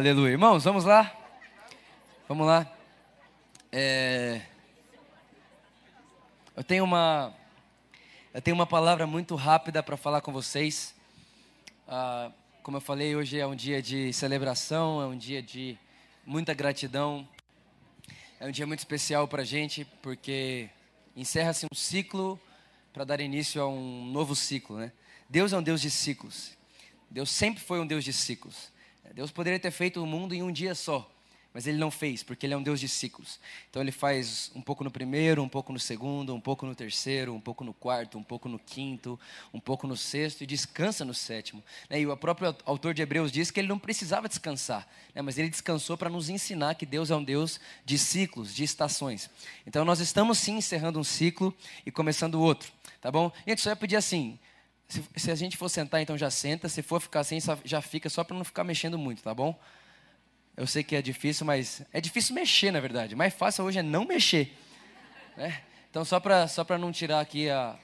Aleluia. Irmãos, vamos lá? Vamos lá. É... Eu tenho uma eu tenho uma palavra muito rápida para falar com vocês. Ah, como eu falei, hoje é um dia de celebração, é um dia de muita gratidão. É um dia muito especial para a gente, porque encerra-se um ciclo para dar início a um novo ciclo, né? Deus é um Deus de ciclos. Deus sempre foi um Deus de ciclos. Deus poderia ter feito o mundo em um dia só, mas ele não fez, porque ele é um Deus de ciclos. Então ele faz um pouco no primeiro, um pouco no segundo, um pouco no terceiro, um pouco no quarto, um pouco no quinto, um pouco no sexto e descansa no sétimo. Né? E o próprio autor de Hebreus diz que ele não precisava descansar, né? mas ele descansou para nos ensinar que Deus é um Deus de ciclos, de estações. Então nós estamos sim encerrando um ciclo e começando outro, tá bom? Gente, só ia pedir assim, se, se, a gente for sentar, então já senta. Se for ficar assim, já fica, só para não ficar mexendo muito, tá bom? Eu sei que é difícil, mas é difícil mexer, na verdade. Mais fácil hoje é não mexer. Né? Então, só para só não tirar aqui a,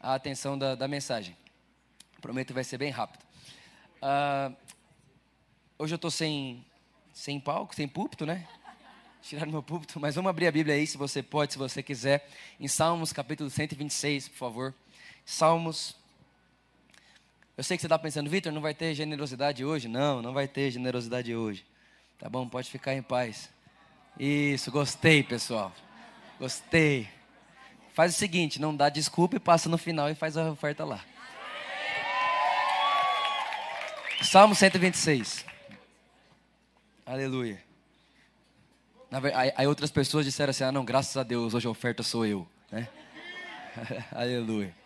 a atenção da, da mensagem. Prometo que vai ser bem rápido. Uh, hoje eu estou sem, sem palco, sem púlpito, né? Tiraram meu púlpito, mas vamos abrir a Bíblia aí, se você pode, se você quiser. Em Salmos, capítulo 126, por favor. Salmos eu sei que você está pensando, Vitor, não vai ter generosidade hoje? Não, não vai ter generosidade hoje. Tá bom? Pode ficar em paz. Isso, gostei, pessoal. Gostei. Faz o seguinte, não dá desculpa e passa no final e faz a oferta lá. Salmo 126. Aleluia. Aí outras pessoas disseram assim: ah, não, graças a Deus, hoje a oferta sou eu. Né? Aleluia.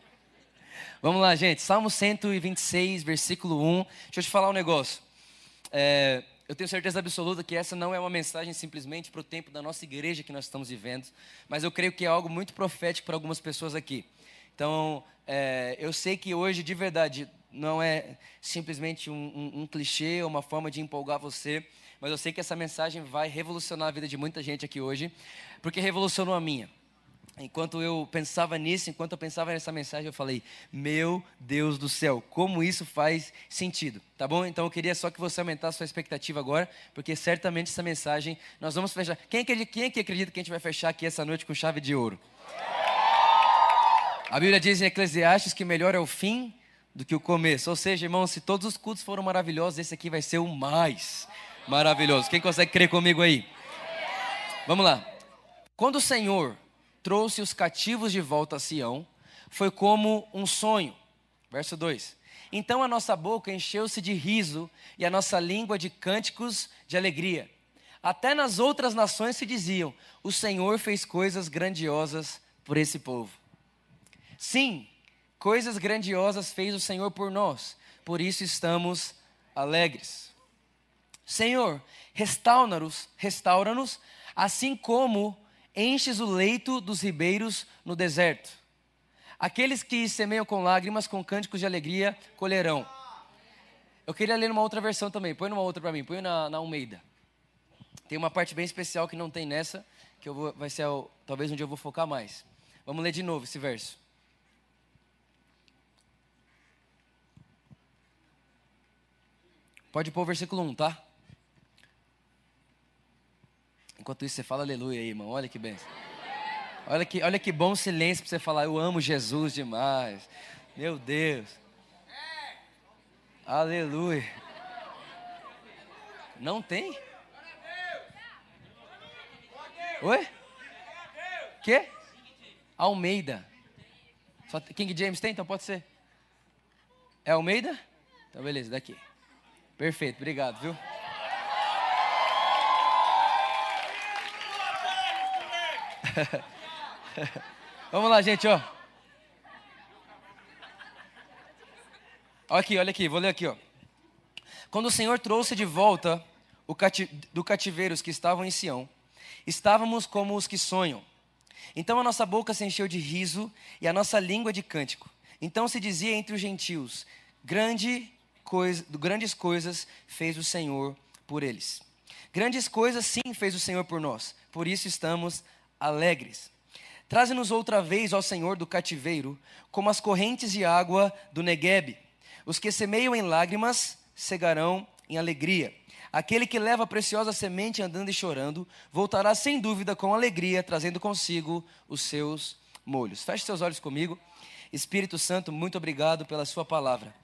Vamos lá, gente. Salmo 126, versículo 1. Deixa eu te falar um negócio. É, eu tenho certeza absoluta que essa não é uma mensagem simplesmente para o tempo da nossa igreja que nós estamos vivendo, mas eu creio que é algo muito profético para algumas pessoas aqui. Então, é, eu sei que hoje, de verdade, não é simplesmente um, um, um clichê ou uma forma de empolgar você, mas eu sei que essa mensagem vai revolucionar a vida de muita gente aqui hoje, porque revolucionou a minha. Enquanto eu pensava nisso, enquanto eu pensava nessa mensagem, eu falei: Meu Deus do céu, como isso faz sentido, tá bom? Então eu queria só que você aumentasse a sua expectativa agora, porque certamente essa mensagem nós vamos fechar. Quem acredita, quem que acredita que a gente vai fechar aqui essa noite com chave de ouro? A Bíblia diz em Eclesiastes que melhor é o fim do que o começo. Ou seja, irmãos, se todos os cultos foram maravilhosos, esse aqui vai ser o mais maravilhoso. Quem consegue crer comigo aí? Vamos lá. Quando o Senhor trouxe os cativos de volta a Sião, foi como um sonho. Verso 2: Então a nossa boca encheu-se de riso e a nossa língua de cânticos de alegria. Até nas outras nações se diziam: O Senhor fez coisas grandiosas por esse povo. Sim, coisas grandiosas fez o Senhor por nós, por isso estamos alegres. Senhor, restaura-nos, restaura-nos, assim como enches o leito dos ribeiros no deserto. Aqueles que semeiam com lágrimas, com cânticos de alegria, colherão. Eu queria ler numa outra versão também. Põe numa outra para mim. Põe na, na Almeida. Tem uma parte bem especial que não tem nessa, que eu vou, vai ser talvez onde eu vou focar mais. Vamos ler de novo esse verso. Pode pôr o versículo 1, tá? Enquanto isso, você fala aleluia aí, irmão. Olha que benção. Olha que, olha que bom silêncio para você falar. Eu amo Jesus demais. Meu Deus. Aleluia. Não tem? Oi? Que? Almeida. Só King James tem? Então pode ser. É Almeida? Então beleza, daqui. Perfeito, obrigado, viu? Vamos lá, gente, ó. Olha aqui, olha aqui, vou ler aqui, ó. Quando o Senhor trouxe de volta cati do cativeiro os que estavam em Sião, estávamos como os que sonham. Então a nossa boca se encheu de riso e a nossa língua de cântico. Então se dizia entre os gentios: Grande coisa, grandes coisas fez o Senhor por eles. Grandes coisas sim fez o Senhor por nós. Por isso estamos alegres. Traze-nos outra vez ao Senhor do cativeiro, como as correntes de água do Neguebe. Os que semeiam em lágrimas cegarão em alegria. Aquele que leva a preciosa semente andando e chorando, voltará sem dúvida com alegria, trazendo consigo os seus molhos. Feche seus olhos comigo. Espírito Santo, muito obrigado pela Sua palavra.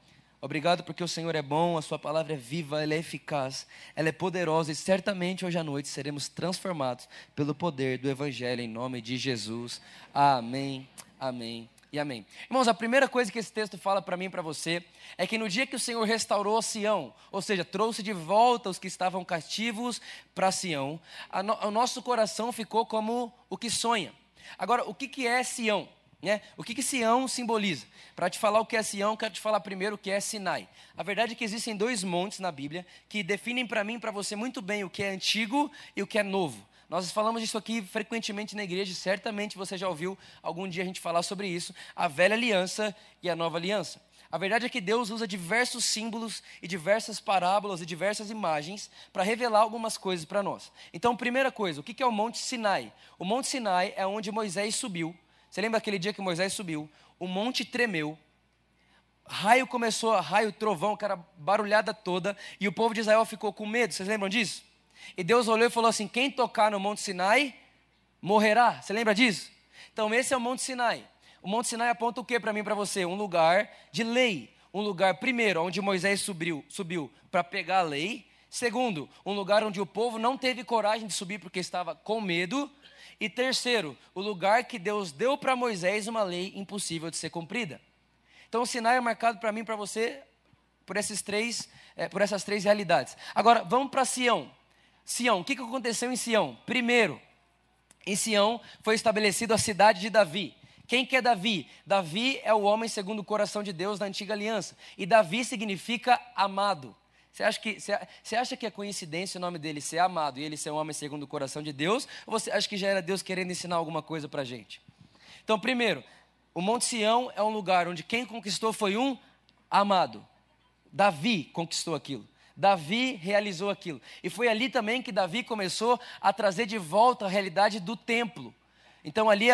Obrigado porque o Senhor é bom, a Sua palavra é viva, ela é eficaz, ela é poderosa e certamente hoje à noite seremos transformados pelo poder do Evangelho em nome de Jesus. Amém, amém e amém. Irmãos, a primeira coisa que esse texto fala para mim e para você é que no dia que o Senhor restaurou Sião, ou seja, trouxe de volta os que estavam cativos para Sião, no, o nosso coração ficou como o que sonha. Agora, o que, que é Sião? Né? O que, que Sião simboliza? Para te falar o que é Sião, quero te falar primeiro o que é Sinai. A verdade é que existem dois montes na Bíblia que definem para mim e para você muito bem o que é antigo e o que é novo. Nós falamos disso aqui frequentemente na igreja, certamente você já ouviu algum dia a gente falar sobre isso, a velha aliança e a nova aliança. A verdade é que Deus usa diversos símbolos e diversas parábolas e diversas imagens para revelar algumas coisas para nós. Então, primeira coisa, o que é o Monte Sinai? O Monte Sinai é onde Moisés subiu. Você lembra aquele dia que Moisés subiu? O monte tremeu, raio começou, raio, trovão, cara, barulhada toda, e o povo de Israel ficou com medo. Vocês lembram disso? E Deus olhou e falou assim: quem tocar no Monte Sinai morrerá. Você lembra disso? Então, esse é o Monte Sinai. O Monte Sinai aponta o que para mim para você? Um lugar de lei. Um lugar, primeiro, onde Moisés subiu, subiu para pegar a lei. Segundo, um lugar onde o povo não teve coragem de subir porque estava com medo. E terceiro, o lugar que Deus deu para Moisés uma lei impossível de ser cumprida. Então, o Sinai é marcado para mim e para você por, esses três, é, por essas três realidades. Agora, vamos para Sião. Sião, o que aconteceu em Sião? Primeiro, em Sião foi estabelecida a cidade de Davi. Quem que é Davi? Davi é o homem segundo o coração de Deus na antiga aliança. E Davi significa amado. Você acha, que, você acha que é coincidência o nome dele ser amado e ele ser um homem segundo o coração de Deus? Ou você acha que já era Deus querendo ensinar alguma coisa para a gente? Então, primeiro, o Monte Sião é um lugar onde quem conquistou foi um amado. Davi conquistou aquilo. Davi realizou aquilo. E foi ali também que Davi começou a trazer de volta a realidade do templo. Então ali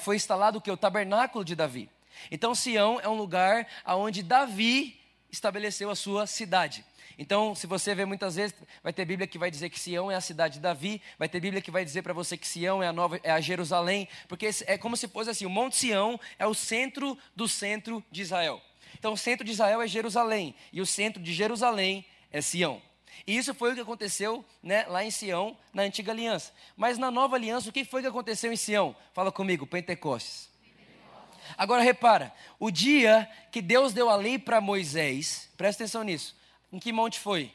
foi instalado o que? O tabernáculo de Davi. Então Sião é um lugar onde Davi estabeleceu a sua cidade. Então, se você vê muitas vezes, vai ter Bíblia que vai dizer que Sião é a cidade de Davi, vai ter Bíblia que vai dizer para você que Sião é a nova, é a Jerusalém, porque é como se fosse assim, o Monte Sião é o centro do centro de Israel. Então, o centro de Israel é Jerusalém, e o centro de Jerusalém é Sião. E isso foi o que aconteceu né, lá em Sião, na antiga aliança. Mas na nova aliança, o que foi que aconteceu em Sião? Fala comigo, Pentecostes. Agora repara, o dia que Deus deu a lei para Moisés, presta atenção nisso. Em que monte foi?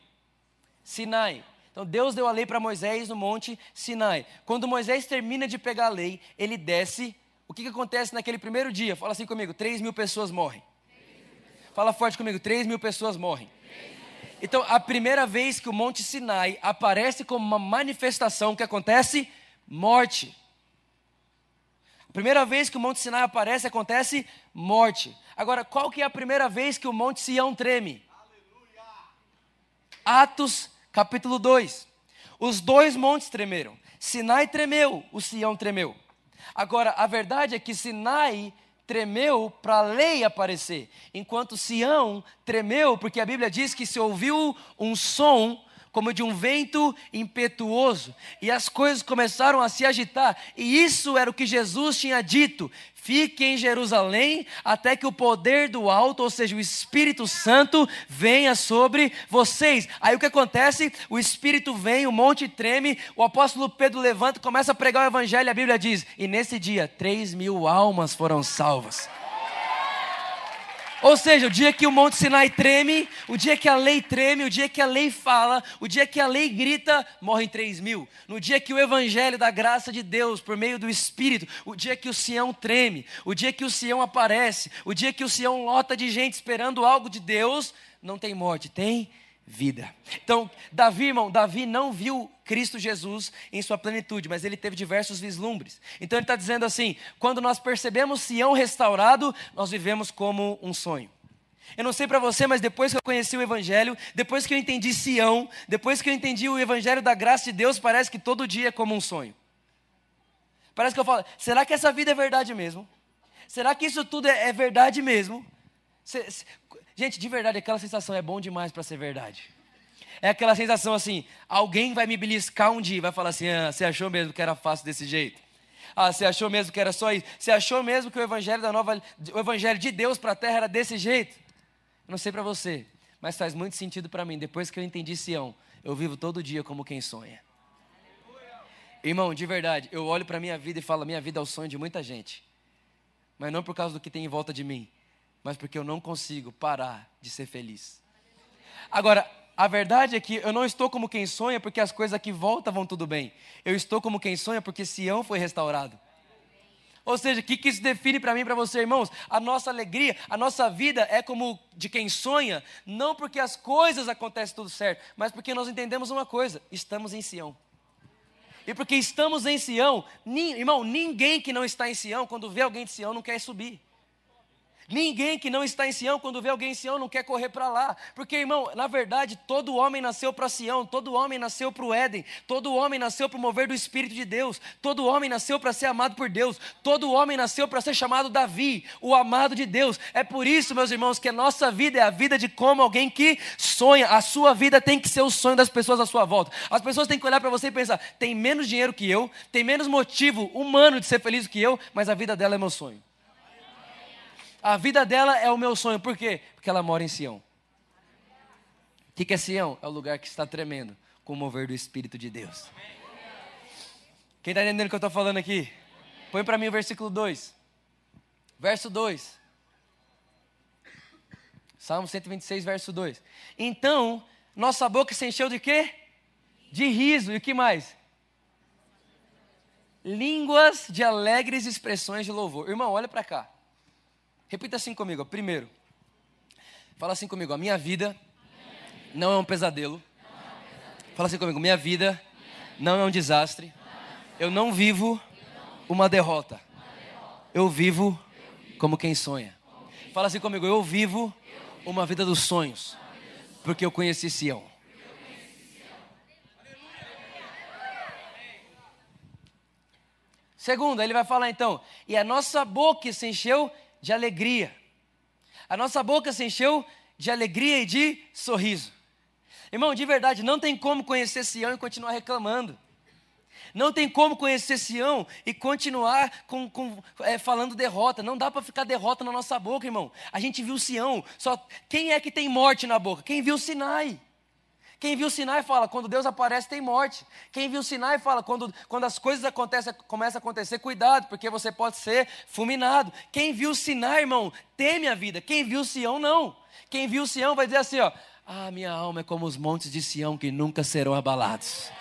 Sinai. Então Deus deu a lei para Moisés no monte Sinai. Quando Moisés termina de pegar a lei, ele desce. O que, que acontece naquele primeiro dia? Fala assim comigo: 3 mil pessoas morrem. Fala forte comigo: 3 mil pessoas morrem. Então, a primeira vez que o Monte Sinai aparece como uma manifestação, que acontece? Morte. A primeira vez que o Monte Sinai aparece, acontece morte. Agora, qual que é a primeira vez que o Monte Sião treme? Atos, capítulo 2. Os dois montes tremeram. Sinai tremeu, o Sião tremeu. Agora, a verdade é que Sinai tremeu para a lei aparecer, enquanto Sião tremeu porque a Bíblia diz que se ouviu um som como de um vento impetuoso, e as coisas começaram a se agitar, e isso era o que Jesus tinha dito: fique em Jerusalém até que o poder do alto, ou seja, o Espírito Santo, venha sobre vocês. Aí o que acontece? O Espírito vem, o monte treme, o apóstolo Pedro levanta, começa a pregar o Evangelho, a Bíblia diz: e nesse dia, três mil almas foram salvas. Ou seja, o dia que o Monte Sinai treme, o dia que a lei treme, o dia que a lei fala, o dia que a lei grita, morrem três mil. No dia que o Evangelho da graça de Deus, por meio do Espírito, o dia que o Sião treme, o dia que o Sião aparece, o dia que o Sião lota de gente esperando algo de Deus, não tem morte, tem vida. Então, Davi, irmão, Davi não viu Cristo Jesus em sua plenitude, mas ele teve diversos vislumbres. Então ele está dizendo assim: quando nós percebemos Sião restaurado, nós vivemos como um sonho. Eu não sei para você, mas depois que eu conheci o Evangelho, depois que eu entendi Sião, depois que eu entendi o Evangelho da graça de Deus, parece que todo dia é como um sonho. Parece que eu falo: será que essa vida é verdade mesmo? Será que isso tudo é, é verdade mesmo? Se, se, Gente, de verdade, aquela sensação é bom demais para ser verdade. É aquela sensação assim: alguém vai me beliscar um dia e vai falar assim: ah, você achou mesmo que era fácil desse jeito? Ah, você achou mesmo que era só isso? Você achou mesmo que o evangelho da nova, o evangelho de Deus para a terra era desse jeito? Não sei para você, mas faz muito sentido para mim. Depois que eu entendi Sião, eu vivo todo dia como quem sonha. Irmão, de verdade, eu olho para minha vida e falo: minha vida é o sonho de muita gente, mas não por causa do que tem em volta de mim, mas porque eu não consigo parar de ser feliz. Agora, a verdade é que eu não estou como quem sonha porque as coisas que voltam vão tudo bem. Eu estou como quem sonha porque Sião foi restaurado. Ou seja, o que, que isso define para mim e para você, irmãos? A nossa alegria, a nossa vida é como de quem sonha, não porque as coisas acontecem tudo certo, mas porque nós entendemos uma coisa: estamos em Sião. E porque estamos em Sião, irmão, ninguém que não está em Sião, quando vê alguém de Sião, não quer subir. Ninguém que não está em Sião, quando vê alguém em Sião, não quer correr para lá. Porque, irmão, na verdade, todo homem nasceu para Sião, todo homem nasceu para o Éden, todo homem nasceu para o mover do Espírito de Deus, todo homem nasceu para ser amado por Deus, todo homem nasceu para ser chamado Davi, o amado de Deus. É por isso, meus irmãos, que a nossa vida é a vida de como alguém que sonha. A sua vida tem que ser o sonho das pessoas à sua volta. As pessoas têm que olhar para você e pensar: tem menos dinheiro que eu, tem menos motivo humano de ser feliz que eu, mas a vida dela é meu sonho. A vida dela é o meu sonho. Por quê? Porque ela mora em Sião. O que, que é Sião? É o lugar que está tremendo com o mover do Espírito de Deus. Quem está entendendo o que eu estou falando aqui? Põe para mim o versículo 2. Verso 2. Salmo 126, verso 2. Então, nossa boca se encheu de quê? De riso. E o que mais? Línguas de alegres expressões de louvor. Irmão, olha para cá. Repita assim comigo. Primeiro, fala assim comigo. A minha vida não é um pesadelo. Fala assim comigo. Minha vida não é um desastre. Eu não vivo uma derrota. Eu vivo como quem sonha. Fala assim comigo. Eu vivo uma vida dos sonhos. Porque eu conheci Sião. Segundo, ele vai falar então, e a nossa boca se encheu de alegria. A nossa boca se encheu de alegria e de sorriso. Irmão, de verdade, não tem como conhecer Sião e continuar reclamando. Não tem como conhecer Sião e continuar com, com é, falando derrota. Não dá para ficar derrota na nossa boca, irmão. A gente viu Sião. Só quem é que tem morte na boca? Quem viu Sinai? Quem viu Sinai fala, quando Deus aparece tem morte. Quem viu Sinai fala, quando, quando as coisas acontecem, começam a acontecer, cuidado, porque você pode ser fulminado. Quem viu Sinai, irmão, teme a vida. Quem viu Sião, não. Quem viu Sião vai dizer assim, ó, ah, minha alma é como os montes de Sião que nunca serão abalados.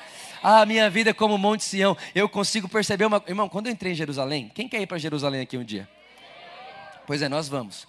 Ah, minha vida é como o monte Sião. Eu consigo perceber uma... Irmão, quando eu entrei em Jerusalém, quem quer ir para Jerusalém aqui um dia? Pois é, nós vamos.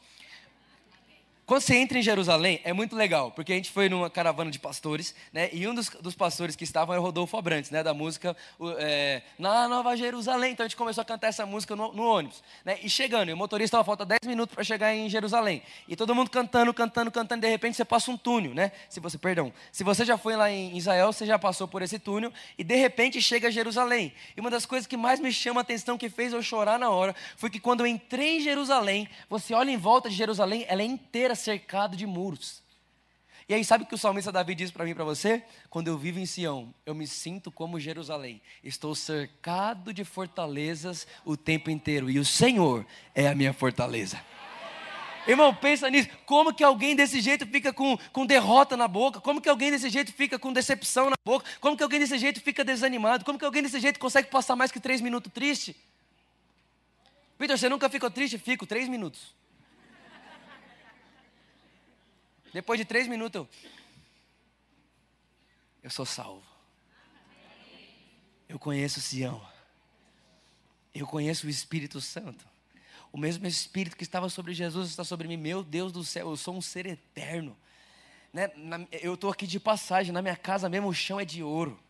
Quando você entra em Jerusalém, é muito legal, porque a gente foi numa caravana de pastores, né? E um dos, dos pastores que estavam era o Rodolfo Abrantes, né? Da música é, Na Nova Jerusalém. Então a gente começou a cantar essa música no, no ônibus, né? E chegando, e o motorista estava falta 10 minutos para chegar em Jerusalém. E todo mundo cantando, cantando, cantando, de repente você passa um túnel, né? Se você, perdão, se você já foi lá em Israel, você já passou por esse túnel, e de repente chega a Jerusalém. E uma das coisas que mais me chama a atenção, que fez eu chorar na hora, foi que quando eu entrei em Jerusalém, você olha em volta de Jerusalém, ela é inteira cercado de muros. E aí, sabe o que o salmista Davi diz para mim e para você? Quando eu vivo em Sião, eu me sinto como Jerusalém. Estou cercado de fortalezas o tempo inteiro. E o Senhor é a minha fortaleza. Irmão, pensa nisso. Como que alguém desse jeito fica com, com derrota na boca? Como que alguém desse jeito fica com decepção na boca? Como que alguém desse jeito fica desanimado? Como que alguém desse jeito consegue passar mais que três minutos triste? Vitor, você nunca ficou triste? Fico três minutos. Depois de três minutos, eu, eu sou salvo. Eu conheço Sião. Eu conheço o Espírito Santo. O mesmo Espírito que estava sobre Jesus está sobre mim. Meu Deus do céu, eu sou um ser eterno. Né? eu estou aqui de passagem, na minha casa mesmo o chão é de ouro.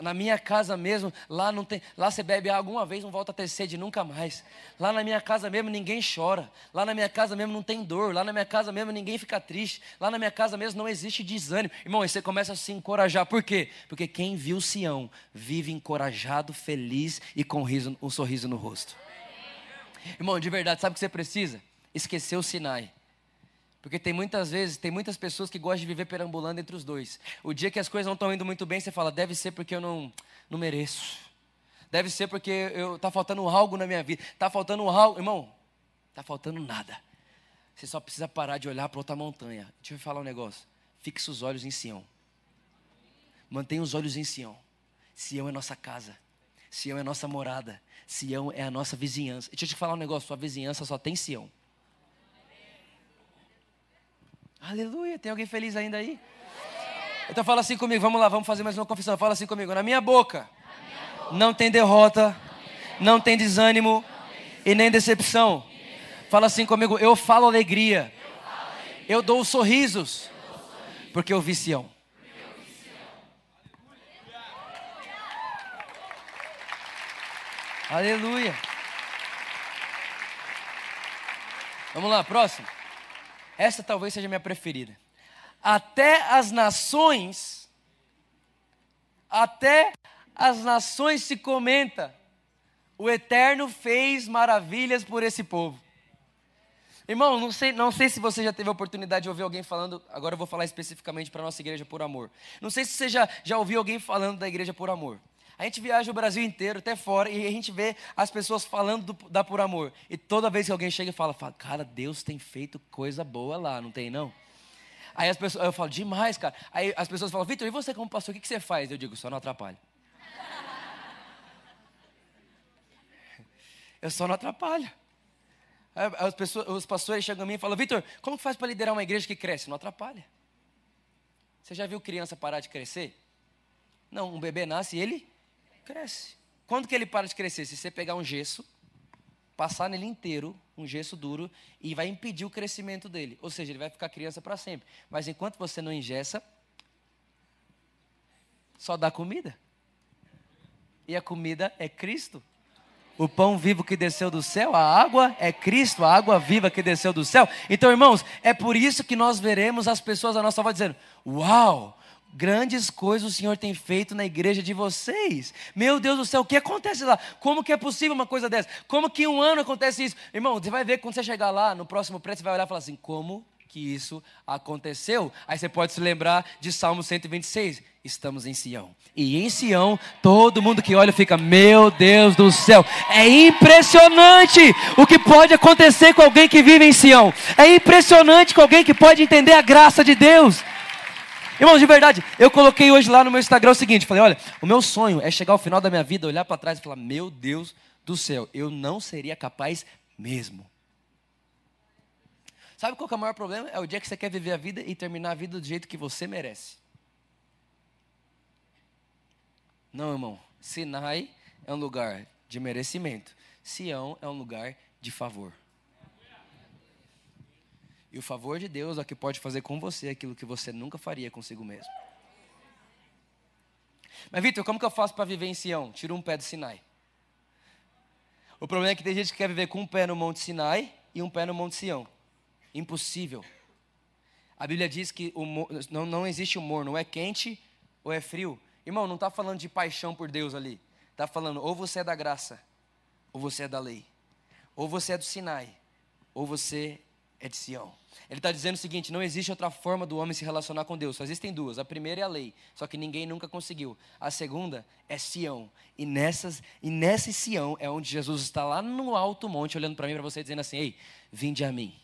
Na, minha casa mesmo, lá não tem, lá você bebe água uma vez, não volta a ter sede nunca mais. Lá na minha casa mesmo ninguém chora. Lá na minha casa mesmo não tem dor. Lá na minha casa mesmo ninguém fica triste. Lá na minha casa mesmo não existe desânimo. Irmão, aí você começa a se encorajar. Por quê? Porque quem viu Sião vive encorajado, feliz e com riso, um sorriso no rosto. Irmão, de verdade, sabe o que você precisa? Esquecer o Sinai. Porque tem muitas vezes, tem muitas pessoas que gostam de viver perambulando entre os dois. O dia que as coisas não estão indo muito bem, você fala, deve ser porque eu não, não mereço. Deve ser porque eu, tá faltando algo na minha vida. Tá faltando algo. Irmão, tá faltando nada. Você só precisa parar de olhar para outra montanha. Deixa eu falar um negócio. Fixe os olhos em Sião. Mantenha os olhos em Sião. Sião é nossa casa. Sião é nossa morada. Sião é a nossa vizinhança. Deixa eu te falar um negócio. Sua vizinhança só tem Sião. Aleluia. Tem alguém feliz ainda aí? Então fala assim comigo, vamos lá, vamos fazer mais uma confissão. Fala assim comigo, na minha boca, não tem derrota, não tem desânimo e nem decepção. Fala assim comigo, eu falo alegria, eu dou sorrisos, porque eu vi Sião. Aleluia. Vamos lá, próximo. Essa talvez seja a minha preferida. Até as nações, até as nações se comenta, o Eterno fez maravilhas por esse povo. Irmão, não sei, não sei se você já teve a oportunidade de ouvir alguém falando, agora eu vou falar especificamente para a nossa igreja por amor. Não sei se você já, já ouviu alguém falando da igreja por amor. A gente viaja o Brasil inteiro, até fora, e a gente vê as pessoas falando do, da Por Amor. E toda vez que alguém chega e fala, fala, cara, Deus tem feito coisa boa lá, não tem não? Aí as pessoas, eu falo, demais, cara. Aí as pessoas falam, Vitor, e você como pastor, o que, que você faz? Eu digo, só não atrapalho. eu só não atrapalho. As pessoas, os pastores chegam a mim e falam, Vitor, como faz para liderar uma igreja que cresce? Não atrapalha. Você já viu criança parar de crescer? Não, um bebê nasce e ele cresce. Quando que ele para de crescer? Se você pegar um gesso, passar nele inteiro, um gesso duro, e vai impedir o crescimento dele. Ou seja, ele vai ficar criança para sempre. Mas enquanto você não ingessa, só dá comida. E a comida é Cristo. O pão vivo que desceu do céu, a água é Cristo, a água viva que desceu do céu. Então, irmãos, é por isso que nós veremos as pessoas à nossa volta dizendo: Uau! Grandes coisas o Senhor tem feito na igreja de vocês. Meu Deus do céu, o que acontece lá? Como que é possível uma coisa dessa? Como que um ano acontece isso? Irmão, você vai ver quando você chegar lá, no próximo prédio, você vai olhar e falar assim: como que isso aconteceu? Aí você pode se lembrar de Salmo 126. Estamos em Sião. E em Sião, todo mundo que olha fica: Meu Deus do céu, é impressionante o que pode acontecer com alguém que vive em Sião. É impressionante com alguém que pode entender a graça de Deus. Irmãos, de verdade, eu coloquei hoje lá no meu Instagram o seguinte: falei, olha, o meu sonho é chegar ao final da minha vida, olhar para trás e falar, meu Deus do céu, eu não seria capaz mesmo. Sabe qual é o maior problema? É o dia que você quer viver a vida e terminar a vida do jeito que você merece. Não, irmão. Sinai é um lugar de merecimento. Sião é um lugar de favor. O favor de Deus é o que pode fazer com você aquilo que você nunca faria consigo mesmo. Mas, Vitor, como que eu faço para viver em Sião? Tira um pé do Sinai. O problema é que tem gente que quer viver com um pé no Monte Sinai e um pé no Monte Sião. Impossível. A Bíblia diz que o, não, não existe humor, não é quente ou é frio. Irmão, não está falando de paixão por Deus ali. Está falando ou você é da graça, ou você é da lei. Ou você é do Sinai, ou você é de Sião. Ele está dizendo o seguinte: não existe outra forma do homem se relacionar com Deus. Só existem duas. A primeira é a lei, só que ninguém nunca conseguiu. A segunda é Sião. E, nessas, e nesse Sião é onde Jesus está lá no alto monte, olhando para mim, para você, dizendo assim: Ei, vinde a mim,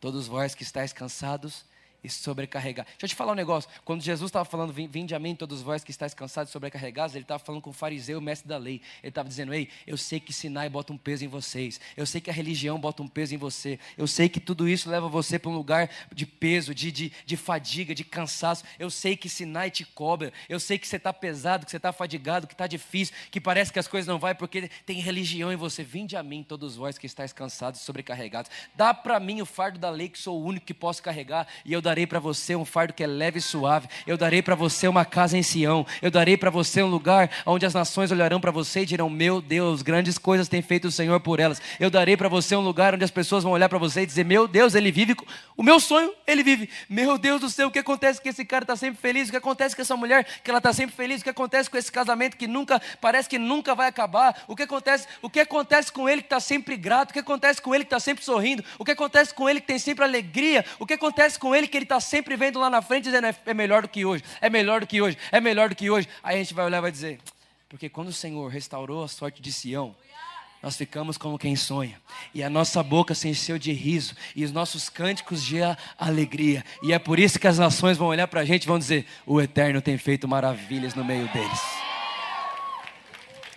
todos vós que estáis cansados e sobrecarregar. Deixa eu te falar um negócio. Quando Jesus estava falando, vinde a mim todos vós que estáis cansados e sobrecarregados, ele estava falando com o fariseu, o mestre da lei. Ele estava dizendo, ei, eu sei que Sinai bota um peso em vocês. Eu sei que a religião bota um peso em você. Eu sei que tudo isso leva você para um lugar de peso, de, de, de fadiga, de cansaço. Eu sei que Sinai te cobra. Eu sei que você está pesado, que você está fadigado, que está difícil, que parece que as coisas não vão porque tem religião em você. Vinde a mim todos vós que estáis cansados e sobrecarregados. Dá para mim o fardo da lei, que sou o único que posso carregar, e eu darei para você um fardo que é leve e suave. Eu darei para você uma casa em Sião. Eu darei para você um lugar onde as nações olharão para você e dirão: Meu Deus, grandes coisas tem feito o Senhor por elas. Eu darei para você um lugar onde as pessoas vão olhar para você e dizer: Meu Deus, ele vive. O meu sonho, ele vive. Meu Deus do céu, o que acontece que esse cara está sempre feliz? O que acontece com essa mulher que ela está sempre feliz? O que acontece com esse casamento que nunca parece que nunca vai acabar? O que acontece? O que acontece com ele que está sempre grato? O que acontece com ele que está sempre sorrindo? O que acontece com ele que tem sempre alegria? O que acontece com ele que ele está sempre sempre vendo lá na frente dizendo é, é melhor do que hoje, é melhor do que hoje, é melhor do que hoje. Aí a gente vai olhar e vai dizer, porque quando o Senhor restaurou a sorte de Sião, nós ficamos como quem sonha, e a nossa boca se encheu de riso, e os nossos cânticos de alegria, e é por isso que as nações vão olhar para a gente e vão dizer: O Eterno tem feito maravilhas no meio deles.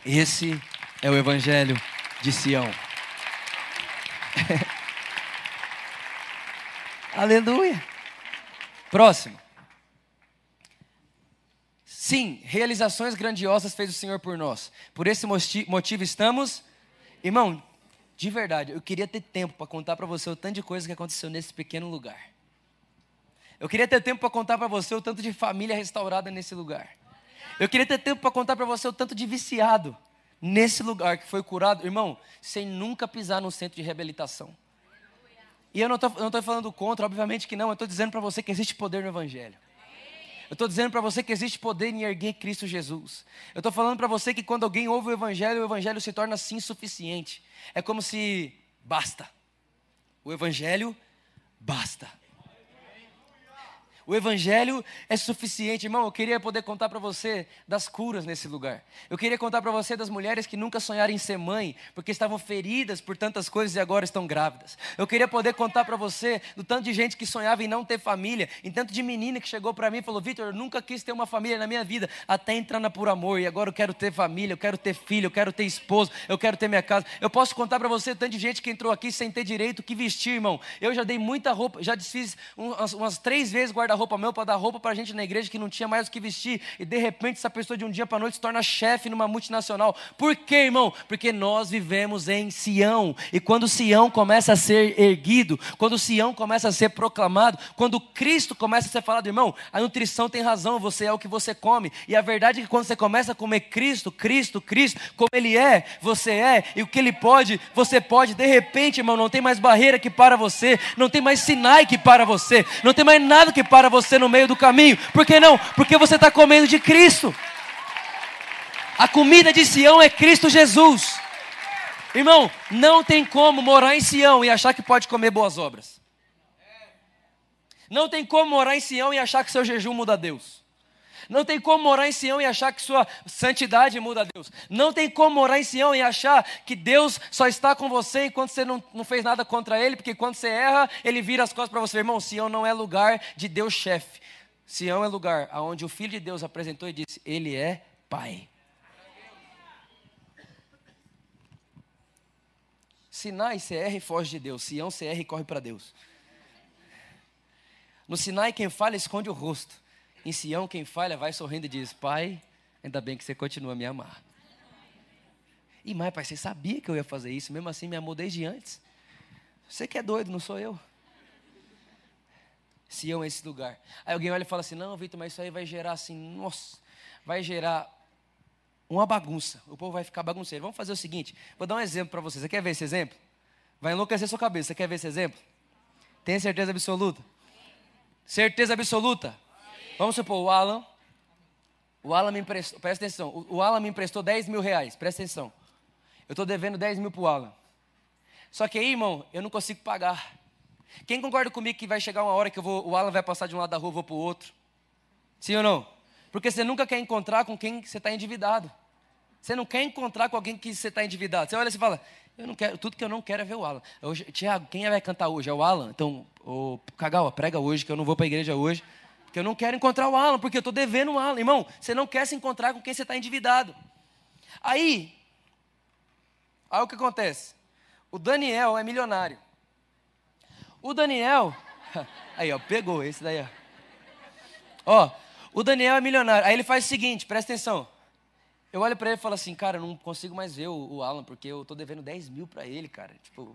Esse é o Evangelho de Sião. Aleluia. Próximo. Sim, realizações grandiosas fez o Senhor por nós. Por esse motivo estamos. Irmão, de verdade, eu queria ter tempo para contar para você o tanto de coisa que aconteceu nesse pequeno lugar. Eu queria ter tempo para contar para você o tanto de família restaurada nesse lugar. Eu queria ter tempo para contar para você o tanto de viciado nesse lugar que foi curado, irmão, sem nunca pisar no centro de reabilitação. E eu não estou falando contra, obviamente que não. Eu estou dizendo para você que existe poder no Evangelho. Eu estou dizendo para você que existe poder em erguer Cristo Jesus. Eu estou falando para você que quando alguém ouve o Evangelho, o Evangelho se torna assim suficiente. É como se basta. O Evangelho basta. O Evangelho é suficiente, irmão. Eu queria poder contar para você das curas nesse lugar. Eu queria contar para você das mulheres que nunca sonharam em ser mãe, porque estavam feridas por tantas coisas e agora estão grávidas. Eu queria poder contar para você do tanto de gente que sonhava em não ter família, em tanto de menina que chegou para mim e falou: Vitor, eu nunca quis ter uma família na minha vida, até entrar na por amor, e agora eu quero ter família, eu quero ter filho, eu quero ter esposo, eu quero ter minha casa. Eu posso contar para você tanto de gente que entrou aqui sem ter direito que vestir, irmão. Eu já dei muita roupa, já desfiz umas, umas três vezes guarda roupa meu para dar roupa para gente na igreja que não tinha mais o que vestir. E de repente essa pessoa de um dia para noite se torna chefe numa multinacional. Por quê, irmão? Porque nós vivemos em Sião. E quando Sião começa a ser erguido, quando Sião começa a ser proclamado, quando Cristo começa a ser falado, irmão, a nutrição tem razão, você é o que você come. E a verdade é que quando você começa a comer Cristo, Cristo, Cristo, como Ele é, você é, e o que Ele pode, você pode. De repente, irmão, não tem mais barreira que para você, não tem mais Sinai que para você, não tem mais nada que para você no meio do caminho. Por que não? Porque você está comendo de Cristo. A comida de Sião é Cristo Jesus. Irmão, não tem como morar em Sião e achar que pode comer boas obras. Não tem como morar em Sião e achar que seu jejum muda a Deus. Não tem como morar em Sião e achar que sua santidade muda a Deus. Não tem como morar em Sião e achar que Deus só está com você enquanto você não, não fez nada contra Ele, porque quando você erra, Ele vira as costas para você. Irmão, Sião não é lugar de Deus chefe. Sião é lugar onde o Filho de Deus apresentou e disse: Ele é Pai. Sinai, CR foge de Deus. Sião, CR corre para Deus. No Sinai, quem falha esconde o rosto. Em Sião, quem falha vai sorrindo e diz: Pai, ainda bem que você continua a me amar. E mais, pai, você sabia que eu ia fazer isso, mesmo assim me amou desde antes. Você que é doido, não sou eu. Sião é esse lugar. Aí alguém olha e fala assim: Não, Vitor, mas isso aí vai gerar assim, nossa, vai gerar uma bagunça. O povo vai ficar bagunceiro. Vamos fazer o seguinte: vou dar um exemplo para você. Você quer ver esse exemplo? Vai enlouquecer sua cabeça. Você quer ver esse exemplo? Tem certeza absoluta? Certeza absoluta? Vamos supor, o Alan. O Alan me emprestou, presta atenção. O Alan me emprestou 10 mil reais, presta atenção. Eu estou devendo 10 mil para o Alan. Só que aí, irmão, eu não consigo pagar. Quem concorda comigo que vai chegar uma hora que vou, o Alan vai passar de um lado da rua, eu vou para o outro? Sim ou não? Porque você nunca quer encontrar com quem você está endividado. Você não quer encontrar com alguém que você está endividado. Você olha e fala, Eu não quero, tudo que eu não quero é ver o Alan. Tiago, quem vai cantar hoje? É o Alan? Então, o Cagau, prega hoje, que eu não vou para a igreja hoje. Porque eu não quero encontrar o Alan, porque eu estou devendo o Alan. Irmão, você não quer se encontrar com quem você está endividado. Aí, aí o que acontece? O Daniel é milionário. O Daniel, aí ó, pegou esse daí, ó. Ó, o Daniel é milionário. Aí ele faz o seguinte, presta atenção. Eu olho para ele e falo assim, cara, eu não consigo mais ver o, o Alan, porque eu tô devendo 10 mil para ele, cara. Tipo,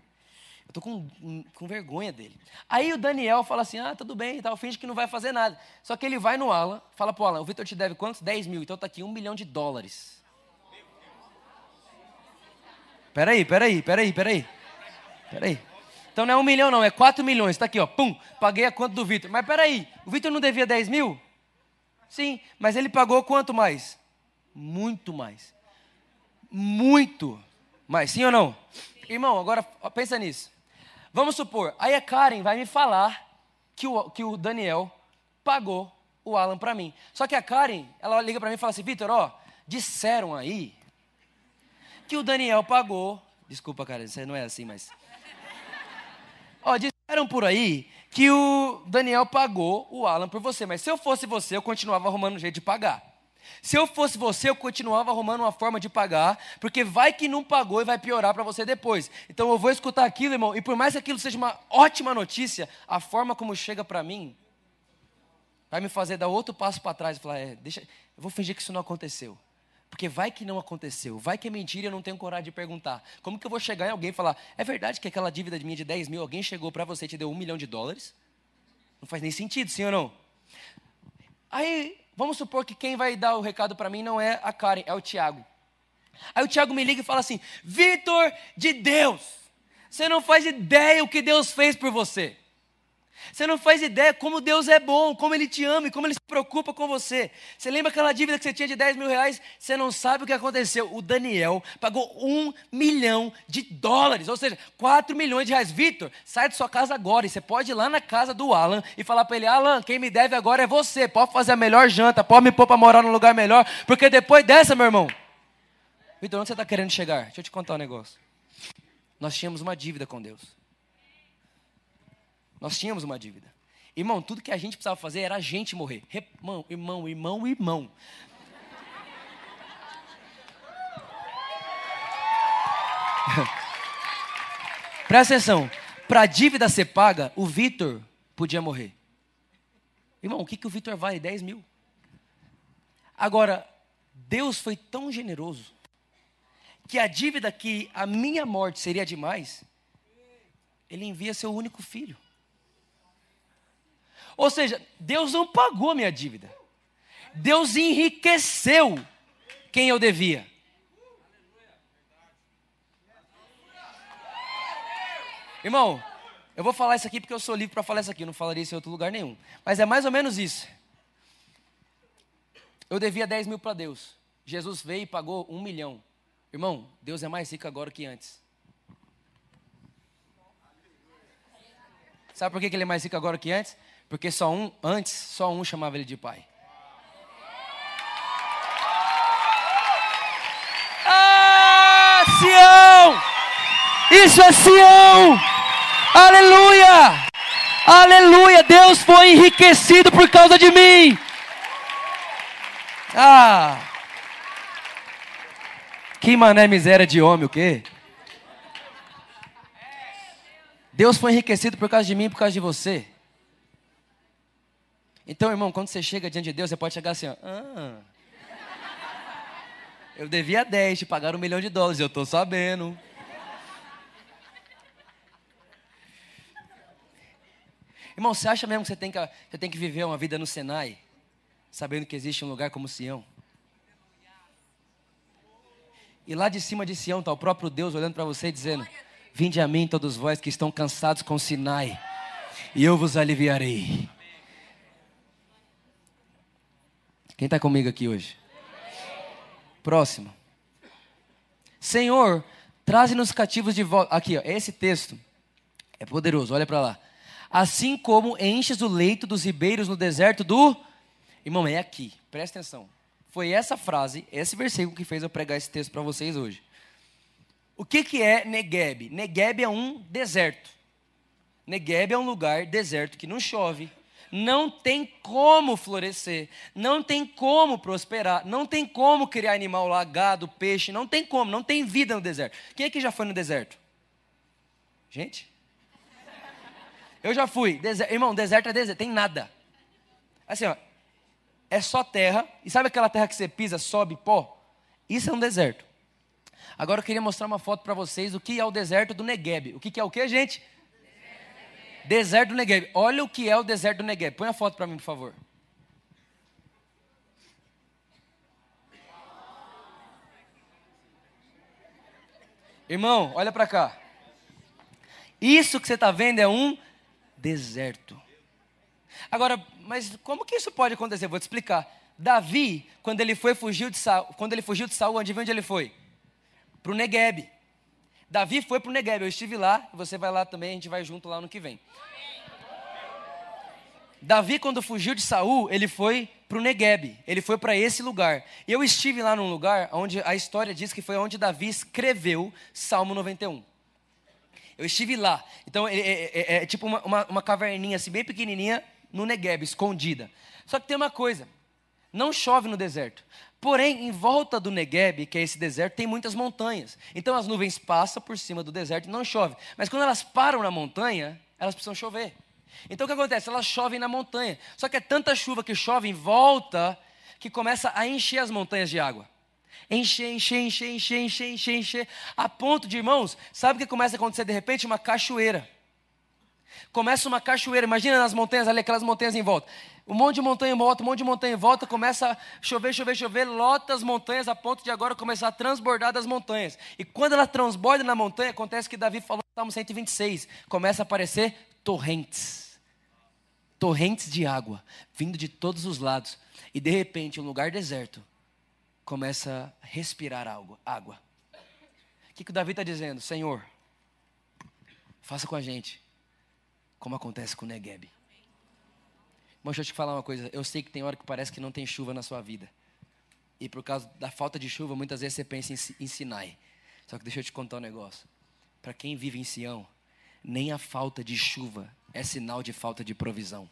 eu tô com, com vergonha dele. Aí o Daniel fala assim, ah, tudo bem e tal, finge que não vai fazer nada. Só que ele vai no Alan, fala pro Alan, o Vitor te deve quantos? 10 mil, então tá aqui um milhão de dólares. Peraí, peraí, peraí, peraí. Peraí. Então não é um milhão não, é 4 milhões, tá aqui ó, pum, paguei a conta do Vitor. Mas peraí, o Vitor não devia 10 mil? Sim, mas ele pagou quanto mais? Muito mais. Muito mais. Sim ou não? Irmão, agora pensa nisso. Vamos supor, aí a Karen vai me falar que o, que o Daniel pagou o Alan para mim. Só que a Karen, ela liga para mim e fala assim: Vitor, ó, disseram aí que o Daniel pagou. Desculpa, Karen, isso não é assim, mas. Ó, disseram por aí que o Daniel pagou o Alan por você, mas se eu fosse você, eu continuava arrumando um jeito de pagar. Se eu fosse você, eu continuava arrumando uma forma de pagar, porque vai que não pagou e vai piorar para você depois. Então eu vou escutar aquilo, irmão, e por mais que aquilo seja uma ótima notícia, a forma como chega para mim vai me fazer dar outro passo para trás e falar: é, deixa, eu vou fingir que isso não aconteceu. Porque vai que não aconteceu, vai que é mentira e eu não tenho coragem de perguntar. Como que eu vou chegar em alguém e falar: é verdade que aquela dívida de minha de 10 mil, alguém chegou para você e te deu um milhão de dólares? Não faz nem sentido, sim ou não? Aí Vamos supor que quem vai dar o recado para mim não é a Karen, é o Tiago. Aí o Tiago me liga e fala assim: Vitor de Deus, você não faz ideia o que Deus fez por você. Você não faz ideia como Deus é bom, como Ele te ama e como Ele se preocupa com você. Você lembra aquela dívida que você tinha de 10 mil reais? Você não sabe o que aconteceu. O Daniel pagou um milhão de dólares, ou seja, 4 milhões de reais. Vitor, sai de sua casa agora e você pode ir lá na casa do Alan e falar para ele: Alan, quem me deve agora é você. Pode fazer a melhor janta, pode me pôr para morar num lugar melhor, porque depois dessa, meu irmão. Vitor, onde você está querendo chegar? Deixa eu te contar um negócio. Nós tínhamos uma dívida com Deus. Nós tínhamos uma dívida. Irmão, tudo que a gente precisava fazer era a gente morrer. Irmão, irmão, irmão, irmão. Presta atenção. Para a dívida ser paga, o Vitor podia morrer. Irmão, o que, que o Vitor vale? 10 mil. Agora, Deus foi tão generoso que a dívida que a minha morte seria demais, Ele envia seu único filho. Ou seja, Deus não pagou a minha dívida. Deus enriqueceu quem eu devia. Irmão, eu vou falar isso aqui porque eu sou livre para falar isso aqui, eu não falaria isso em outro lugar nenhum. Mas é mais ou menos isso. Eu devia 10 mil para Deus. Jesus veio e pagou um milhão. Irmão, Deus é mais rico agora que antes. Sabe por que ele é mais rico agora que antes? Porque só um, antes, só um chamava ele de pai. Ah, Sião! Isso é Sião! Aleluia! Aleluia! Deus foi enriquecido por causa de mim. Ah! Que mané miséria de homem, o quê? Deus foi enriquecido por causa de mim, por causa de você. Então, irmão, quando você chega diante de Deus, você pode chegar assim, ó, ah, eu devia 10, te pagaram um milhão de dólares, eu estou sabendo. Irmão, você acha mesmo que você tem que, você tem que viver uma vida no Senai, sabendo que existe um lugar como Sião? E lá de cima de Sião está o próprio Deus olhando para você e dizendo: Vinde a mim, todos vós que estão cansados com Sinai, e eu vos aliviarei. Quem está comigo aqui hoje? Próximo. Senhor, traze-nos cativos de volta. Aqui, ó, esse texto é poderoso, olha para lá. Assim como enches o leito dos ribeiros no deserto do. Irmão, é aqui, presta atenção. Foi essa frase, esse versículo que fez eu pregar esse texto para vocês hoje. O que, que é Negueb? Negueb é um deserto. Negueb é um lugar deserto que não chove, não tem como florescer, não tem como prosperar, não tem como criar animal lá, gado, peixe, não tem como, não tem vida no deserto. Quem é que já foi no deserto? Gente? Eu já fui. Deserto. Irmão, deserto é deserto, tem nada. Assim, ó, é só terra. E sabe aquela terra que você pisa, sobe pó? Isso é um deserto. Agora eu queria mostrar uma foto para vocês do que é o deserto do Negueb. O que, que é o que, gente? Deserto do Negueb. Olha o que é o deserto do Negueb. Põe a foto para mim, por favor. Irmão, olha para cá. Isso que você está vendo é um deserto. Agora, mas como que isso pode acontecer? Vou te explicar. Davi, quando ele foi fugiu de Saul, quando ele fugiu de Saul, onde ele foi? Para o Negueb. Davi foi para o Negueb. Eu estive lá, você vai lá também, a gente vai junto lá no que vem. Davi, quando fugiu de Saul, ele foi para o Negueb, ele foi para esse lugar. E eu estive lá num lugar onde a história diz que foi onde Davi escreveu Salmo 91. Eu estive lá. Então, é, é, é, é tipo uma, uma, uma, caverninha assim, bem pequenininha, no Negueb, escondida. Só que tem uma coisa, não chove no deserto. Porém, em volta do Negueb, que é esse deserto, tem muitas montanhas. Então, as nuvens passam por cima do deserto e não chove. Mas quando elas param na montanha, elas precisam chover. Então, o que acontece? Elas chovem na montanha. Só que é tanta chuva que chove em volta que começa a encher as montanhas de água encher, encher, encher, encher, encher, encher, encher, a ponto de, irmãos, sabe o que começa a acontecer de repente? Uma cachoeira. Começa uma cachoeira, imagina nas montanhas ali, aquelas montanhas em volta. Um monte de montanha em volta, um monte de montanha em volta, começa a chover, chover, chover, lota as montanhas a ponto de agora começar a transbordar das montanhas. E quando ela transborda na montanha, acontece que Davi falou no Salmo 126, começa a aparecer torrentes. Torrentes de água, vindo de todos os lados. E de repente, um lugar deserto, começa a respirar algo, água. O que, que o Davi está dizendo? Senhor, faça com a gente como acontece com o Negueb. Mas deixa eu te falar uma coisa. Eu sei que tem hora que parece que não tem chuva na sua vida. E por causa da falta de chuva, muitas vezes você pensa em, em Sinai. Só que deixa eu te contar um negócio. Para quem vive em Sião, nem a falta de chuva é sinal de falta de provisão.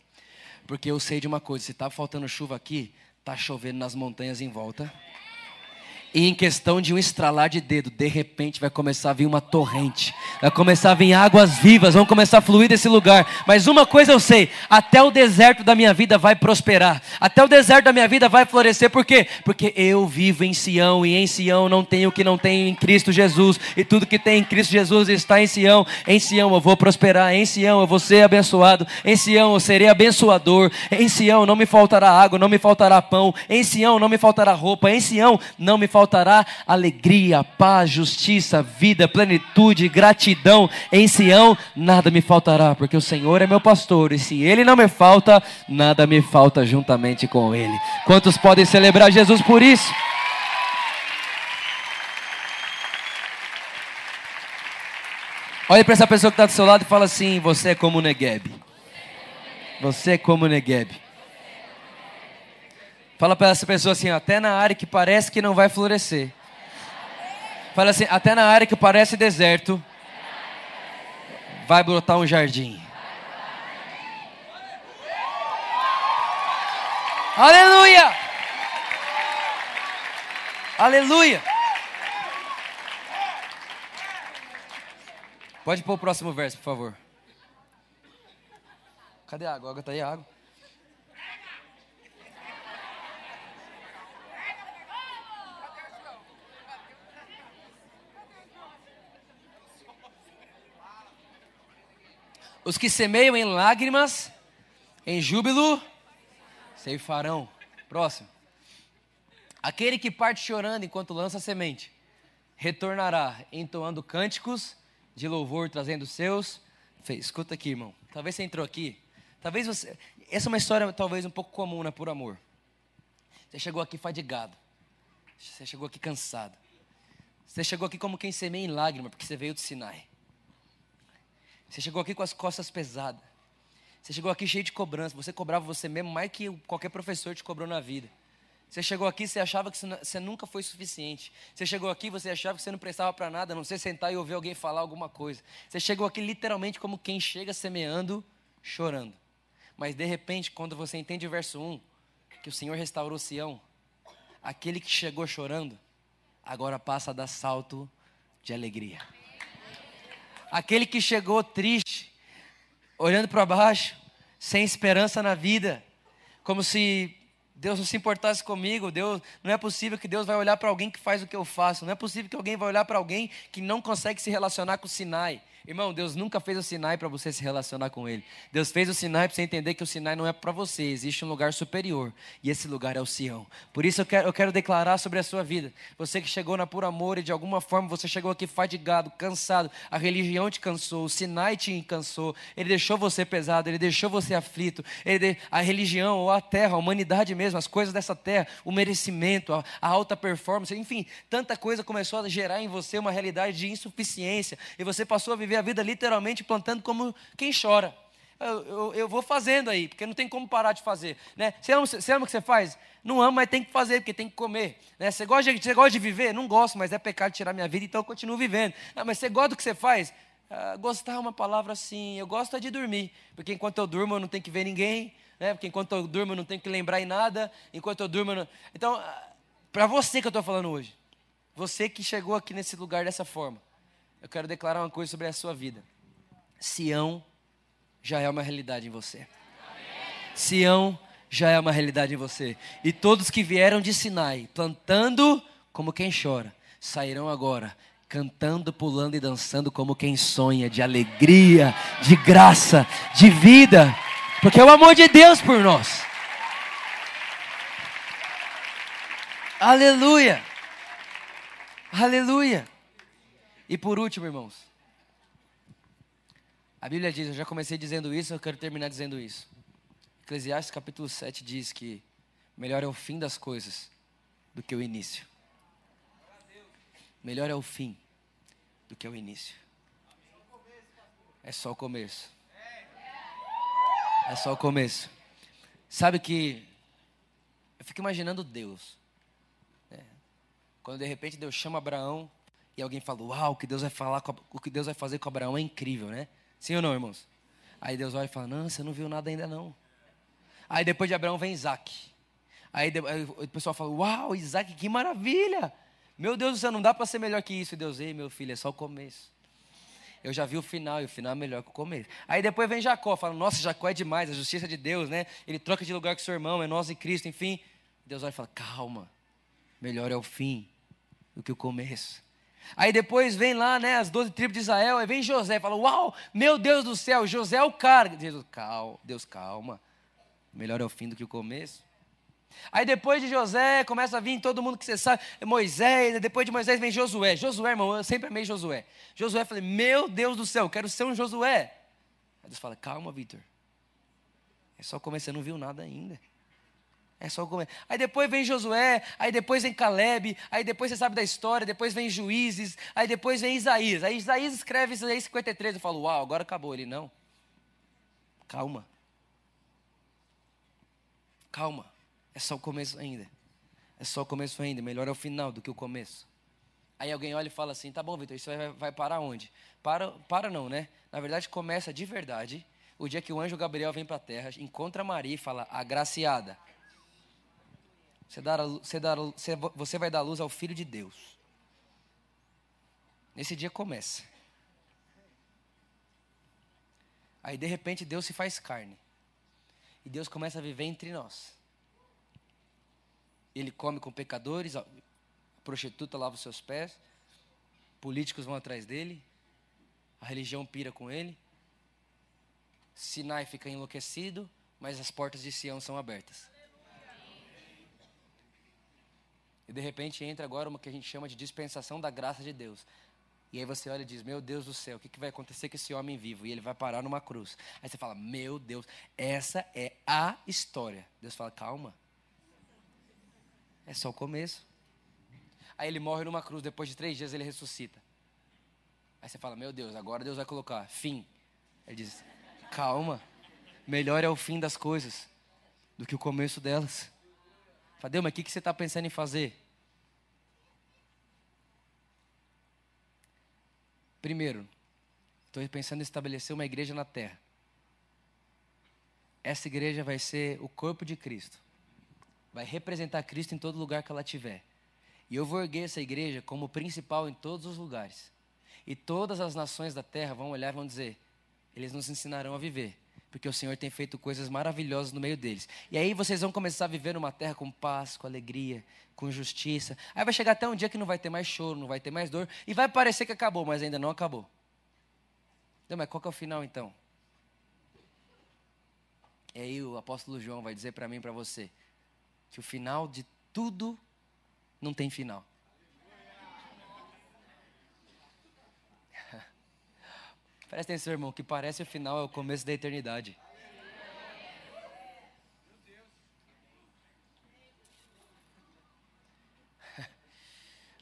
Porque eu sei de uma coisa: se está faltando chuva aqui, está chovendo nas montanhas em volta. E em questão de um estralar de dedo, de repente vai começar a vir uma torrente, vai começar a vir águas vivas, vão começar a fluir desse lugar. Mas uma coisa eu sei: até o deserto da minha vida vai prosperar, até o deserto da minha vida vai florescer. Por quê? Porque eu vivo em Sião e em Sião não tenho o que não tenho em Cristo Jesus, e tudo que tem em Cristo Jesus está em Sião. Em Sião eu vou prosperar, em Sião eu vou ser abençoado, em Sião eu serei abençoador, em Sião não me faltará água, não me faltará pão, em Sião não me faltará roupa, em Sião não me faltará faltará alegria, paz, justiça, vida, plenitude, gratidão. Em Sião nada me faltará, porque o Senhor é meu pastor, e se ele não me falta, nada me falta juntamente com ele. Quantos podem celebrar Jesus por isso? Olha para essa pessoa que está do seu lado e fala assim: Você é como Negueb. Você é como Negueb. Fala para essa pessoa assim, até na área que parece que não vai florescer. Fala assim, até na área que parece deserto, vai brotar um jardim. Aleluia! Aleluia! Pode pôr o próximo verso, por favor. Cadê a água? A água tá aí, a água. Os que semeiam em lágrimas, em júbilo, ceifarão. Próximo. Aquele que parte chorando enquanto lança semente, retornará entoando cânticos de louvor, trazendo seus. Escuta aqui, irmão. Talvez você entrou aqui. Talvez você. Essa é uma história talvez um pouco comum, né? Por amor. Você chegou aqui fadigado. Você chegou aqui cansado. Você chegou aqui como quem semeia em lágrima, porque você veio do Sinai. Você chegou aqui com as costas pesadas. Você chegou aqui cheio de cobrança. Você cobrava você mesmo mais que qualquer professor te cobrou na vida. Você chegou aqui, você achava que você nunca foi suficiente. Você chegou aqui, você achava que você não prestava para nada, a não ser sentar e ouvir alguém falar alguma coisa. Você chegou aqui literalmente como quem chega semeando, chorando. Mas de repente, quando você entende o verso 1, que o Senhor restaurou Sião, aquele que chegou chorando, agora passa a dar salto de alegria. Aquele que chegou triste, olhando para baixo, sem esperança na vida, como se Deus não se importasse comigo, Deus, não é possível que Deus vai olhar para alguém que faz o que eu faço, não é possível que alguém vai olhar para alguém que não consegue se relacionar com o Sinai. Irmão, Deus nunca fez o Sinai para você se relacionar com Ele. Deus fez o Sinai para você entender que o Sinai não é para você, existe um lugar superior. E esse lugar é o Sião. Por isso eu quero, eu quero declarar sobre a sua vida. Você que chegou na pura amor e de alguma forma você chegou aqui fadigado, cansado. A religião te cansou, o Sinai te cansou. Ele deixou você pesado, ele deixou você aflito. Ele, a religião ou a terra, a humanidade mesmo, as coisas dessa terra, o merecimento, a, a alta performance, enfim, tanta coisa começou a gerar em você uma realidade de insuficiência. E você passou a viver a vida literalmente plantando como quem chora. Eu, eu, eu, vou fazendo aí, porque não tem como parar de fazer. Né? Você, ama, você ama o que você faz? Não ama, mas tem que fazer, porque tem que comer. Né? Você, gosta de, você gosta de viver? Não gosto, mas é pecado tirar minha vida, então eu continuo vivendo. Ah, mas você gosta do que você faz? Ah, gostar é uma palavra assim, eu gosto é de dormir, porque enquanto eu durmo eu não tenho que ver ninguém, né? porque enquanto eu durmo eu não tenho que lembrar em nada, enquanto eu durmo... Eu não... Então, ah, para você que eu estou falando hoje, você que chegou aqui nesse lugar dessa forma, eu quero declarar uma coisa sobre a sua vida. Sião já é uma realidade em você. Sião já é uma realidade em você. E todos que vieram de Sinai, plantando como quem chora, sairão agora cantando, pulando e dançando como quem sonha, de alegria, de graça, de vida, porque é o amor de Deus por nós. Aleluia! Aleluia! E por último, irmãos, a Bíblia diz, eu já comecei dizendo isso, eu quero terminar dizendo isso. Eclesiastes capítulo 7 diz que melhor é o fim das coisas do que o início. Melhor é o fim do que o início. É só o começo. É só o começo. Sabe que eu fico imaginando Deus. Né? Quando de repente Deus chama Abraão e alguém fala, uau, o que Deus vai falar, o que Deus vai fazer com Abraão é incrível, né? Sim ou não, irmãos? Aí Deus olha e fala, não, você não viu nada ainda não. Aí depois de Abraão vem Isaac. Aí, aí o pessoal fala, uau, Isaac, que maravilha! Meu Deus do céu, não dá para ser melhor que isso. E Deus, ei, meu filho, é só o começo. Eu já vi o final, e o final é melhor que o começo. Aí depois vem Jacó, fala, nossa, Jacó é demais, a justiça de Deus, né? Ele troca de lugar com seu irmão, é nós em Cristo, enfim. Deus olha e fala, calma, melhor é o fim do que o começo. Aí depois vem lá, né, as doze tribos de Israel, aí vem José e fala: Uau, meu Deus do céu, José é o cara. Jesus, calma, Deus, calma. Melhor é o fim do que o começo. Aí depois de José, começa a vir todo mundo que você sabe, Moisés, depois de Moisés vem Josué. Josué, irmão, eu sempre amei Josué. Josué, falei, meu Deus do céu, eu quero ser um Josué. Aí Deus fala, calma, Vitor. É só começar, não viu nada ainda. É só comer. Aí depois vem Josué, aí depois vem Caleb, aí depois você sabe da história, depois vem Juízes, aí depois vem Isaías. Aí Isaías escreve Isaías 53, eu falo, uau, agora acabou. Ele, não. Calma. Calma. É só o começo ainda. É só o começo ainda. Melhor é o final do que o começo. Aí alguém olha e fala assim, tá bom, Vitor, isso vai, vai parar onde? Para, para não, né? Na verdade, começa de verdade o dia que o anjo Gabriel vem para a terra, encontra Maria e fala, agraciada. Você, dar, você, dar, você vai dar luz ao Filho de Deus. Nesse dia começa. Aí de repente Deus se faz carne. E Deus começa a viver entre nós. Ele come com pecadores, a prostituta lava os seus pés, políticos vão atrás dele, a religião pira com ele. Sinai fica enlouquecido, mas as portas de Sião são abertas. E de repente entra agora uma que a gente chama de dispensação da graça de Deus. E aí você olha e diz: Meu Deus do céu, o que, que vai acontecer com esse homem vivo? E ele vai parar numa cruz. Aí você fala: Meu Deus, essa é a história. Deus fala: Calma. É só o começo. Aí ele morre numa cruz, depois de três dias ele ressuscita. Aí você fala: Meu Deus, agora Deus vai colocar fim. Ele diz: Calma. Melhor é o fim das coisas do que o começo delas. Fadeu, mas o que, que você está pensando em fazer? Primeiro, estou pensando em estabelecer uma igreja na terra. Essa igreja vai ser o corpo de Cristo. Vai representar Cristo em todo lugar que ela tiver. E eu vou erguer essa igreja como principal em todos os lugares. E todas as nações da terra vão olhar e vão dizer: eles nos ensinarão a viver, porque o Senhor tem feito coisas maravilhosas no meio deles. E aí vocês vão começar a viver numa terra com paz, com alegria, com justiça. Aí vai chegar até um dia que não vai ter mais choro, não vai ter mais dor, e vai parecer que acabou, mas ainda não acabou. Então, mas qual que é o final então? E aí o apóstolo João vai dizer para mim e para você que o final de tudo não tem final. Presta atenção, irmão, que parece o final é o começo da eternidade.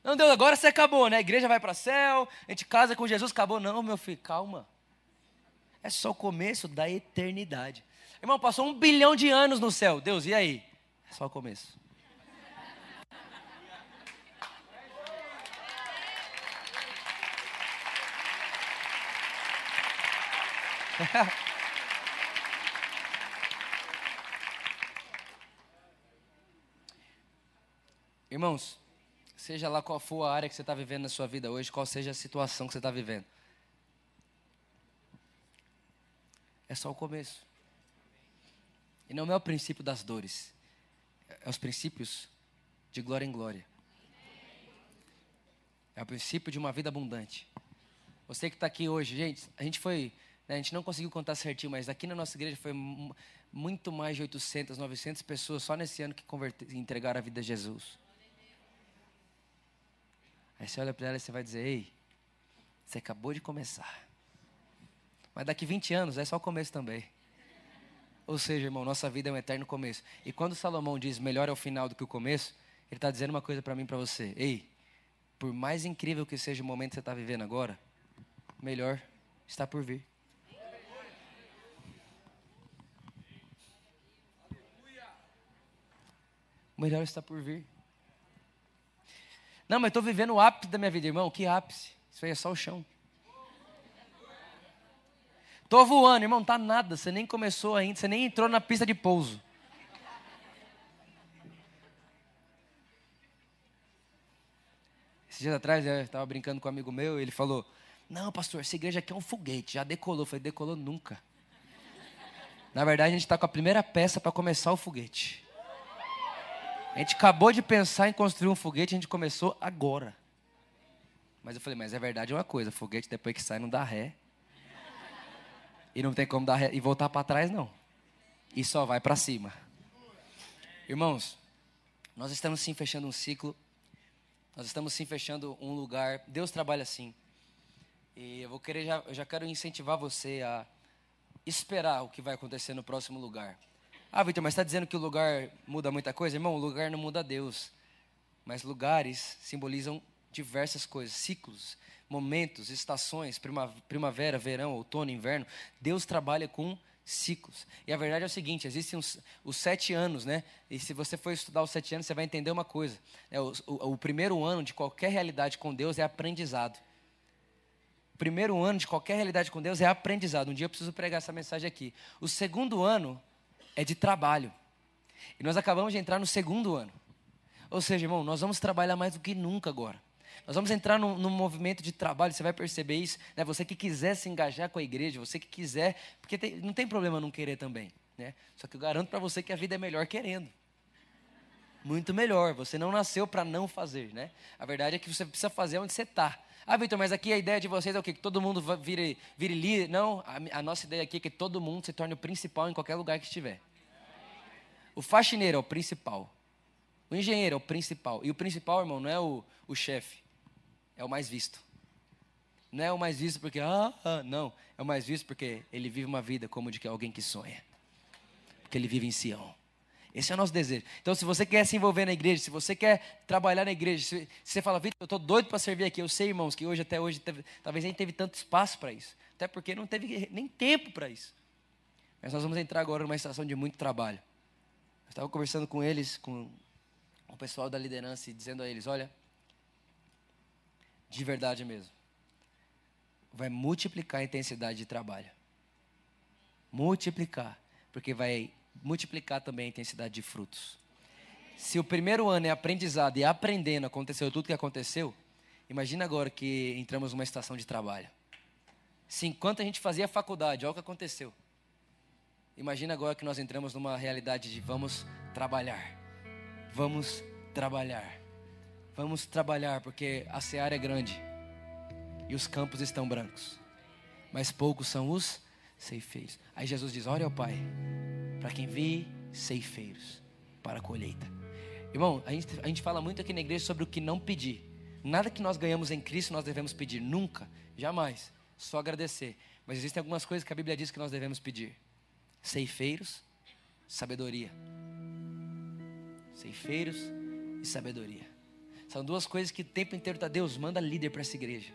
Não, Deus, agora você acabou, né? A igreja vai para o céu, a gente casa com Jesus, acabou. Não, meu filho, calma. É só o começo da eternidade. Irmão, passou um bilhão de anos no céu. Deus, e aí? É só o começo. Irmãos, seja lá qual for a área que você está vivendo na sua vida hoje, qual seja a situação que você está vivendo, é só o começo. E não é o princípio das dores, é os princípios de glória em glória. É o princípio de uma vida abundante. Você que está aqui hoje, gente, a gente foi a gente não conseguiu contar certinho, mas aqui na nossa igreja foi muito mais de 800, 900 pessoas só nesse ano que entregaram a vida a Jesus. Aí você olha para ela e você vai dizer: Ei, você acabou de começar. Mas daqui 20 anos é só o começo também. Ou seja, irmão, nossa vida é um eterno começo. E quando Salomão diz melhor é o final do que o começo, ele está dizendo uma coisa para mim e para você. Ei, por mais incrível que seja o momento que você está vivendo agora, melhor está por vir. O melhor está por vir. Não, mas estou vivendo o ápice da minha vida, irmão. Que ápice? Isso aí é só o chão. Estou voando, irmão, está nada. Você nem começou ainda, você nem entrou na pista de pouso. Esses dias atrás eu estava brincando com um amigo meu, e ele falou: Não, pastor, essa igreja aqui é um foguete, já decolou. Eu falei: Decolou nunca. Na verdade, a gente está com a primeira peça para começar o foguete. A gente acabou de pensar em construir um foguete, a gente começou agora. Mas eu falei, mas é verdade uma coisa, foguete depois que sai não dá ré. E não tem como dar ré e voltar para trás não. E só vai para cima. Irmãos, nós estamos sim fechando um ciclo. Nós estamos sim fechando um lugar. Deus trabalha assim. E eu vou querer já, eu já quero incentivar você a esperar o que vai acontecer no próximo lugar. Ah, Vitor, mas está dizendo que o lugar muda muita coisa? Irmão, o lugar não muda Deus. Mas lugares simbolizam diversas coisas, ciclos, momentos, estações, primavera, verão, outono, inverno. Deus trabalha com ciclos. E a verdade é o seguinte: existem os, os, sete anos, né? E se você for estudar os sete anos, você vai entender uma coisa: é, o, o, o primeiro ano de qualquer realidade com Deus é aprendizado. O primeiro ano de qualquer realidade com Deus é aprendizado. Um dia eu preciso pregar essa mensagem aqui. O segundo ano é de trabalho. E nós acabamos de entrar no segundo ano. Ou seja, irmão, nós vamos trabalhar mais do que nunca agora. Nós vamos entrar num, num movimento de trabalho, você vai perceber isso. Né? Você que quiser se engajar com a igreja, você que quiser, porque tem, não tem problema não querer também. Né? Só que eu garanto para você que a vida é melhor querendo. Muito melhor. Você não nasceu para não fazer. Né? A verdade é que você precisa fazer onde você está. Ah, Vitor, mas aqui a ideia de vocês é o quê? Que todo mundo vire, vire líder? Não, a, a nossa ideia aqui é que todo mundo se torne o principal em qualquer lugar que estiver. O faxineiro é o principal. O engenheiro é o principal. E o principal, irmão, não é o, o chefe. É o mais visto. Não é o mais visto porque, ah, ah, não. É o mais visto porque ele vive uma vida como de alguém que sonha. Porque ele vive em Sião. Esse é o nosso desejo. Então, se você quer se envolver na igreja, se você quer trabalhar na igreja, se, se você fala, Vitor, eu estou doido para servir aqui. Eu sei, irmãos, que hoje, até hoje, teve, talvez nem teve tanto espaço para isso. Até porque não teve nem tempo para isso. Mas nós vamos entrar agora numa estação de muito trabalho. Eu estava conversando com eles, com o pessoal da liderança e dizendo a eles: olha, de verdade mesmo, vai multiplicar a intensidade de trabalho. Multiplicar, porque vai multiplicar também a intensidade de frutos. Se o primeiro ano é aprendizado e aprendendo aconteceu tudo que aconteceu, imagina agora que entramos numa estação de trabalho. Se enquanto a gente fazia faculdade, olha o que aconteceu. Imagina agora que nós entramos numa realidade de vamos trabalhar. Vamos trabalhar. Vamos trabalhar, porque a seara é grande e os campos estão brancos, mas poucos são os ceifeiros. Aí Jesus diz: Olha, Pai, para quem vê ceifeiros para a colheita. Irmão, a gente, a gente fala muito aqui na igreja sobre o que não pedir. Nada que nós ganhamos em Cristo nós devemos pedir, nunca, jamais. Só agradecer. Mas existem algumas coisas que a Bíblia diz que nós devemos pedir: ceifeiros, sabedoria. Ceifeiros e sabedoria. São duas coisas que o tempo inteiro está. Deus manda líder para essa igreja.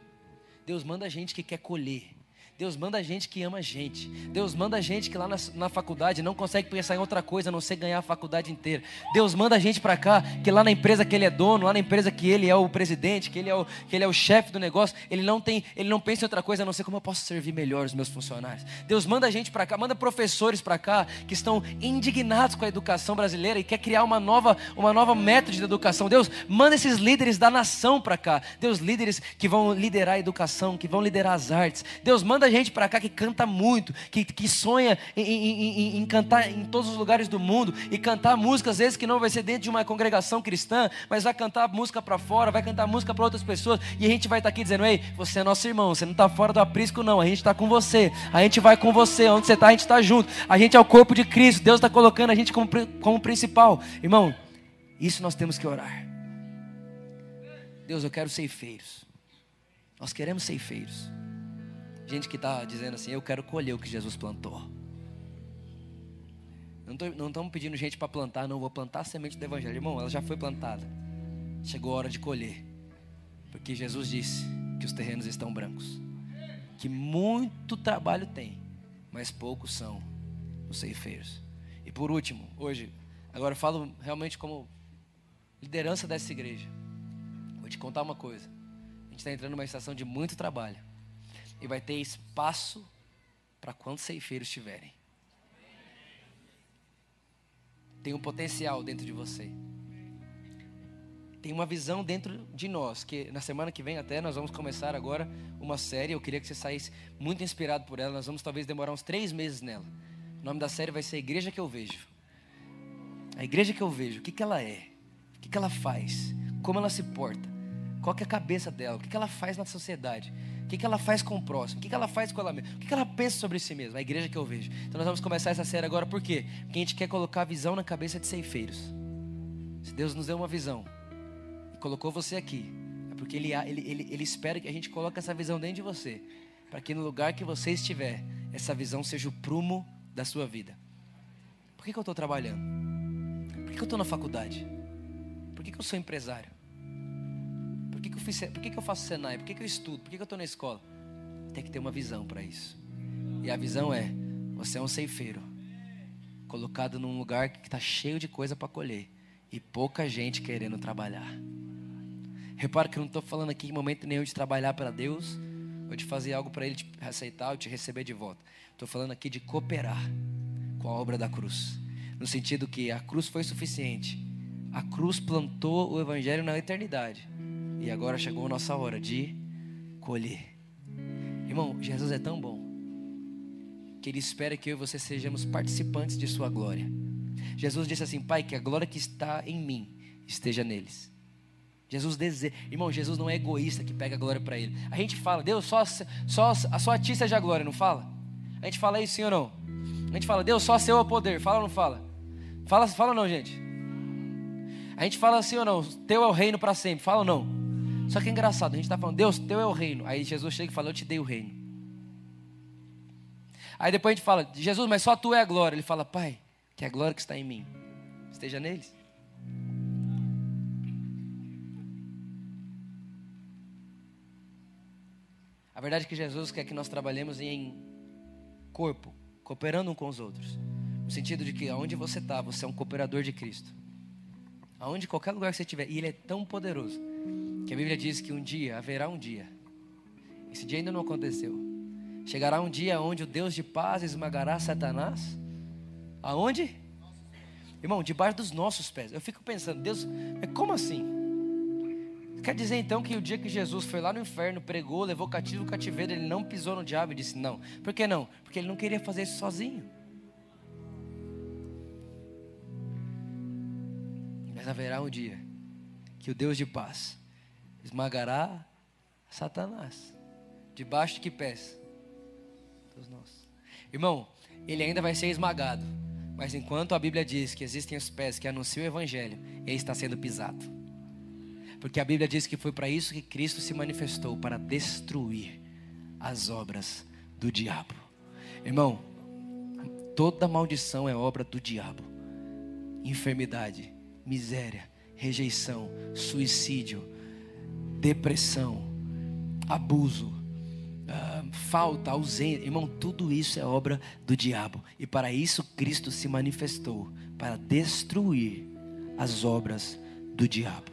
Deus manda gente que quer colher. Deus manda gente que ama a gente. Deus manda gente que lá na, na, faculdade não consegue pensar em outra coisa a não ser ganhar a faculdade inteira. Deus manda gente para cá que lá na empresa que ele é dono, lá na empresa que ele é o presidente, que ele é o, que ele é o chefe do negócio, ele não tem, ele não pensa em outra coisa a não ser como eu posso servir melhor os meus funcionários. Deus manda gente para cá, manda professores para cá que estão indignados com a educação brasileira e quer criar uma nova, uma nova método de educação. Deus manda esses líderes da nação para cá. Deus líderes que vão liderar a educação, que vão liderar as artes. Deus manda gente para cá que canta muito, que, que sonha em, em, em, em, cantar em todos os lugares do mundo e cantar músicas, às vezes que não vai ser dentro de uma congregação cristã, mas vai cantar música para fora, vai cantar música para outras pessoas e a gente vai estar tá aqui dizendo: Ei, você é nosso irmão, você não está fora do aprisco, não, a gente está com você, a gente vai com você, onde você está, a gente está junto, a gente é o corpo de Cristo, Deus está colocando a gente como, como principal, irmão. Isso nós temos que orar. Deus, eu quero ceifeiros. Nós queremos ceifeiros. Gente que está dizendo assim: Eu quero colher o que Jesus plantou. Não estamos pedindo gente para plantar, não. Vou plantar a semente do Evangelho. Irmão, ela já foi plantada. Chegou a hora de colher. Porque Jesus disse que os terrenos estão brancos. Que muito trabalho tem, mas poucos são os ceifeiros. E por último, hoje, agora eu falo realmente como liderança dessa igreja. Vou te contar uma coisa. A gente está entrando numa estação de muito trabalho e vai ter espaço para quantos ceifeiros tiverem. Tem um potencial dentro de você. Tem uma visão dentro de nós, que na semana que vem até nós vamos começar agora uma série. Eu queria que você saísse muito inspirado por ela. Nós vamos talvez demorar uns três meses nela. O nome da série vai ser Igreja que eu vejo. A igreja que eu vejo, o que, que ela é? O que, que ela faz? Como ela se porta? Qual é a cabeça dela? O que, ela faz na sociedade? que, que ela faz com o próximo? O que, ela faz com ela mesma? O que, que ela pensa sobre si mesma? A igreja que eu vejo. Então nós vamos começar essa série agora, por quê? Porque a gente quer colocar a visão na cabeça de ceifeiros. Se Deus nos deu uma visão e colocou você aqui, é porque Ele, ele, ele, ele espera que a gente coloque essa visão dentro de você. Para que no lugar que você estiver, essa visão seja o prumo da sua vida. Por que, que eu estou trabalhando? Por que, que eu estou na faculdade? Por que, que eu sou empresário? Que, eu, fiz, por que, que eu faço Senai? Por que, que eu estudo? Por que, que eu estou na escola? Tem que ter uma visão para isso. E a visão é: você é um ceifeiro, colocado num lugar que está cheio de coisa para colher, e pouca gente querendo trabalhar. Repara que eu não estou falando aqui em momento nenhum de trabalhar para Deus, ou de fazer algo para Ele te aceitar ou te receber de volta. Estou falando aqui de cooperar com a obra da cruz. No sentido que a cruz foi suficiente. A cruz plantou o Evangelho na eternidade. E agora chegou a nossa hora de colher. Irmão, Jesus é tão bom que Ele espera que eu e você sejamos participantes de Sua glória. Jesus disse assim: Pai, que a glória que está em mim esteja neles. Jesus deseja, irmão, Jesus não é egoísta que pega a glória para Ele. A gente fala, Deus, só, só, só a Ti seja a glória, não fala? A gente fala isso sim ou não? A gente fala, Deus, só seu é o poder, fala ou não fala? Fala, fala não, gente? A gente fala assim ou não? Teu é o reino para sempre, fala ou não? Só que é engraçado, a gente está falando, Deus, teu é o reino. Aí Jesus chega e fala, eu te dei o reino. Aí depois a gente fala, Jesus, mas só tu é a glória. Ele fala, Pai, que a glória que está em mim esteja neles. A verdade é que Jesus quer que nós trabalhemos em corpo, cooperando um com os outros. No sentido de que aonde você está, você é um cooperador de Cristo. aonde qualquer lugar que você estiver. E ele é tão poderoso que a Bíblia diz que um dia haverá um dia. Esse dia ainda não aconteceu. Chegará um dia onde o Deus de paz esmagará Satanás. Aonde? Irmão, debaixo dos nossos pés. Eu fico pensando, Deus, como assim? Quer dizer então que o dia que Jesus foi lá no inferno, pregou, levou cativo o cativeiro, ele não pisou no diabo e disse não. Por que não? Porque ele não queria fazer isso sozinho. Mas haverá um dia que o Deus de paz esmagará Satanás. Debaixo de que pés? Dos nossos. Irmão, ele ainda vai ser esmagado. Mas enquanto a Bíblia diz que existem os pés que anunciam o Evangelho, ele está sendo pisado. Porque a Bíblia diz que foi para isso que Cristo se manifestou para destruir as obras do diabo. Irmão, toda maldição é obra do diabo. Enfermidade, miséria, rejeição, suicídio, depressão, abuso, uh, falta, ausência. Irmão, tudo isso é obra do diabo. E para isso Cristo se manifestou para destruir as obras do diabo.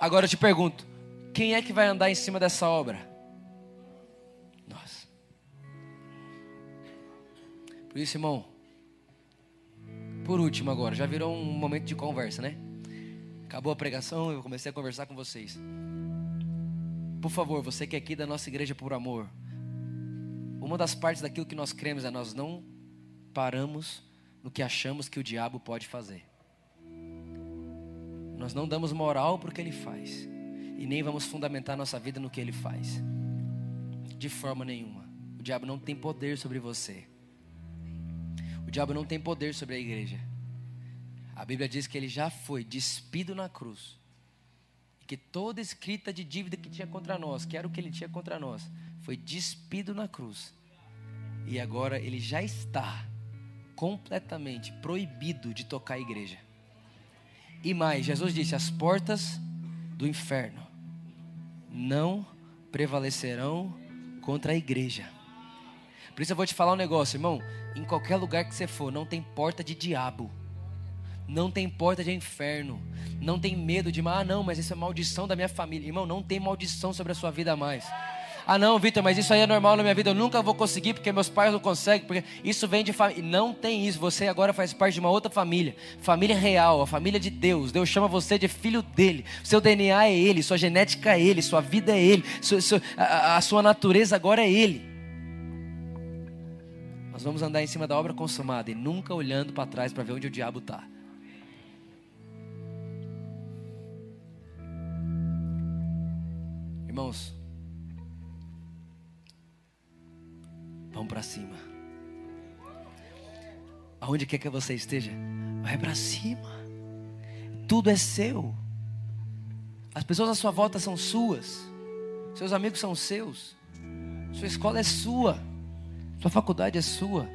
Agora eu te pergunto: quem é que vai andar em cima dessa obra? Nós. Por isso, irmão, por último agora, já virou um momento de conversa, né? Acabou a pregação, eu comecei a conversar com vocês. Por favor, você que é aqui da nossa igreja por amor, uma das partes daquilo que nós cremos é nós não paramos no que achamos que o diabo pode fazer. Nós não damos moral porque ele faz. E nem vamos fundamentar nossa vida no que ele faz. De forma nenhuma. O diabo não tem poder sobre você. O diabo não tem poder sobre a igreja. A Bíblia diz que ele já foi despido na cruz que toda escrita de dívida que tinha contra nós, que era o que ele tinha contra nós, foi despido na cruz. E agora ele já está completamente proibido de tocar a igreja. E mais, Jesus disse: as portas do inferno não prevalecerão contra a igreja. Por isso eu vou te falar um negócio, irmão. Em qualquer lugar que você for, não tem porta de diabo. Não tem porta de inferno. Não tem medo de, ah, não, mas isso é maldição da minha família. Irmão, não tem maldição sobre a sua vida mais. Ah, não, Vitor, mas isso aí é normal na minha vida. Eu nunca vou conseguir porque meus pais não conseguem. Porque isso vem de família. Não tem isso. Você agora faz parte de uma outra família. Família real, a família de Deus. Deus chama você de filho dele. Seu DNA é ele. Sua genética é ele. Sua vida é ele. a, a sua natureza agora é ele. Nós vamos andar em cima da obra consumada e nunca olhando para trás para ver onde o diabo está. Irmãos, vamos para cima. Aonde quer que você esteja, vai para cima. Tudo é seu. As pessoas à sua volta são suas. Seus amigos são seus. Sua escola é sua. Sua faculdade é sua.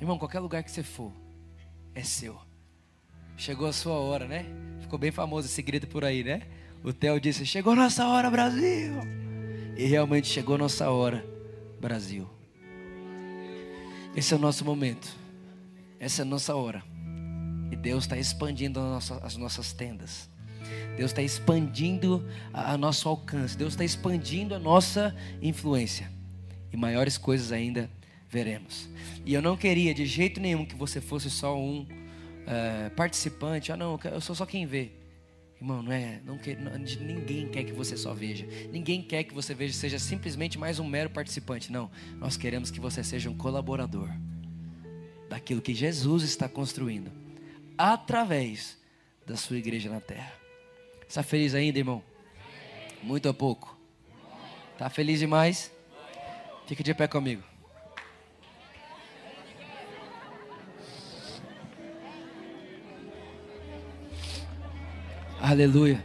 Irmão, qualquer lugar que você for, é seu. Chegou a sua hora, né? Ficou bem famoso esse grito por aí, né? O Theo disse: Chegou nossa hora, Brasil. E realmente chegou nossa hora, Brasil. Esse é o nosso momento. Essa é a nossa hora. E Deus está expandindo as nossas tendas. Deus está expandindo a nosso alcance. Deus está expandindo a nossa influência. E maiores coisas ainda veremos. E eu não queria de jeito nenhum que você fosse só um uh, participante. Ah, não, eu sou só quem vê. Irmão, não é, não quer, não, ninguém quer que você só veja. Ninguém quer que você veja seja simplesmente mais um mero participante. Não, nós queremos que você seja um colaborador daquilo que Jesus está construindo através da sua igreja na terra. Está feliz ainda, irmão? Muito ou pouco? Está feliz demais? Fica de pé comigo. Aleluia.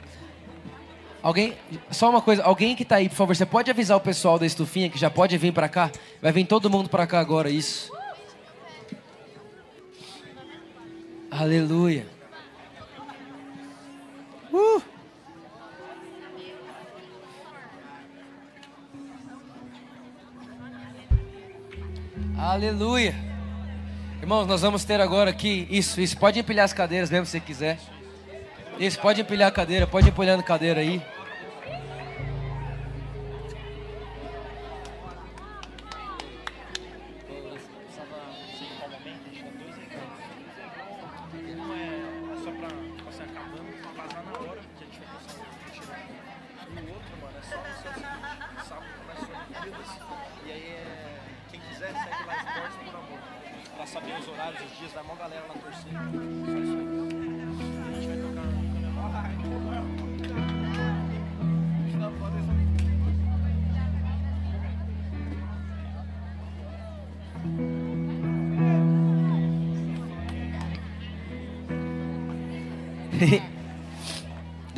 Alguém, só uma coisa, alguém que está aí, por favor, você pode avisar o pessoal da estufinha que já pode vir para cá? Vai vir todo mundo para cá agora, isso. Aleluia. Uh. Aleluia. Irmãos, nós vamos ter agora aqui. Isso, isso. Pode empilhar as cadeiras mesmo se você quiser. Isso, pode empilhar a cadeira, pode empilhar a cadeira aí.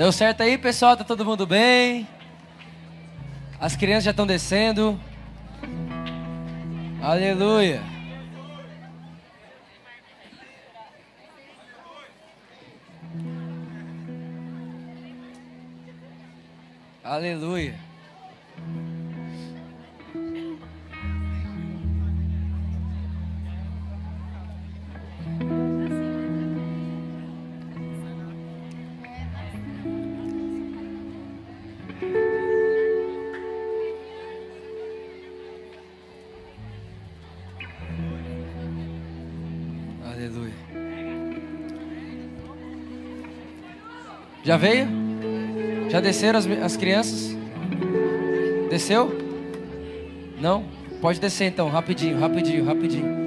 Deu certo aí, pessoal? Tá todo mundo bem? As crianças já estão descendo. Aleluia. Aleluia. Já veio? Já desceram as, as crianças? Desceu? Não? Pode descer então, rapidinho, rapidinho, rapidinho.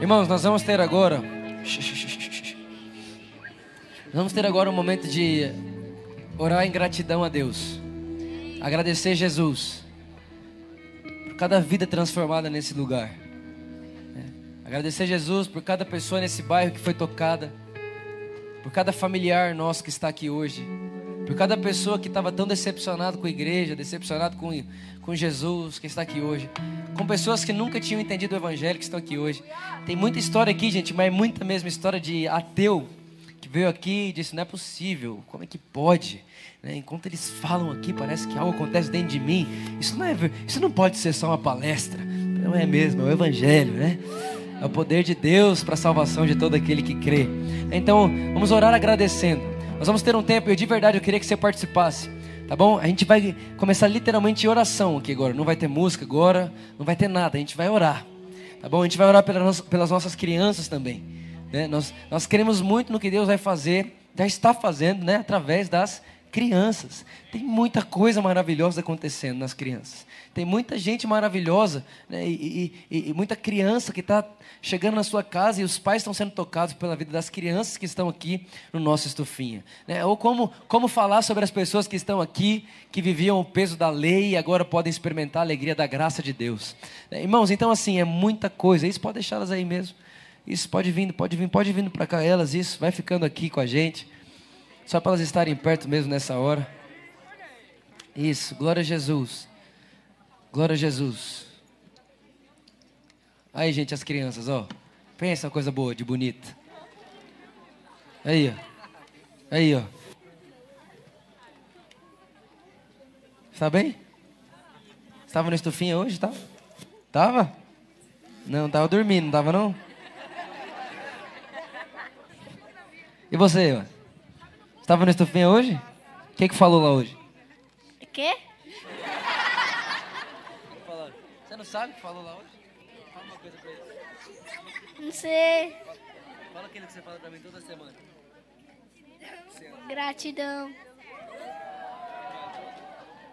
Irmãos, nós vamos ter agora. Vamos ter agora um momento de orar em gratidão a Deus. Agradecer Jesus cada vida transformada nesse lugar. É. Agradecer a Jesus por cada pessoa nesse bairro que foi tocada, por cada familiar nosso que está aqui hoje, por cada pessoa que estava tão decepcionado com a igreja, decepcionado com, com Jesus que está aqui hoje, com pessoas que nunca tinham entendido o Evangelho que estão aqui hoje. Tem muita história aqui, gente, mas muita mesmo história de ateu veio aqui e disse: não é possível, como é que pode? Né? Enquanto eles falam aqui, parece que algo acontece dentro de mim. Isso não, é, isso não pode ser só uma palestra. Não é mesmo, é o Evangelho, né? É o poder de Deus para a salvação de todo aquele que crê. Então, vamos orar agradecendo. Nós vamos ter um tempo, eu de verdade eu queria que você participasse. Tá bom? A gente vai começar literalmente oração aqui agora. Não vai ter música agora, não vai ter nada. A gente vai orar. Tá bom? A gente vai orar pelas nossas crianças também. Né? Nós, nós queremos muito no que Deus vai fazer, já está fazendo, né? Através das crianças. Tem muita coisa maravilhosa acontecendo nas crianças. Tem muita gente maravilhosa né? e, e, e, muita criança que está chegando na sua casa e os pais estão sendo tocados pela vida das crianças que estão aqui no nosso estufinha. Né? Ou como, como falar sobre as pessoas que estão aqui, que viviam o peso da lei e agora podem experimentar a alegria da graça de Deus. Né? Irmãos, então assim, é muita coisa. Isso pode deixá-las aí mesmo. Isso pode vir, pode vir, pode vir para cá elas, isso, vai ficando aqui com a gente. Só para elas estarem perto mesmo nessa hora. Isso, glória a Jesus. Glória a Jesus. Aí, gente, as crianças, ó. Pensa uma coisa boa, de bonita. Aí, ó. Aí, ó. Está bem? Estava no estufinha hoje, tá? Tava? Não, tava dormindo, não tava não? E você, ó? Estava no estufinha hoje? O que que falou lá hoje? O quê? Você não sabe o que falou lá hoje? Fala uma coisa pra ele. Não sei. Fala aquilo que você fala pra mim toda semana. Gratidão.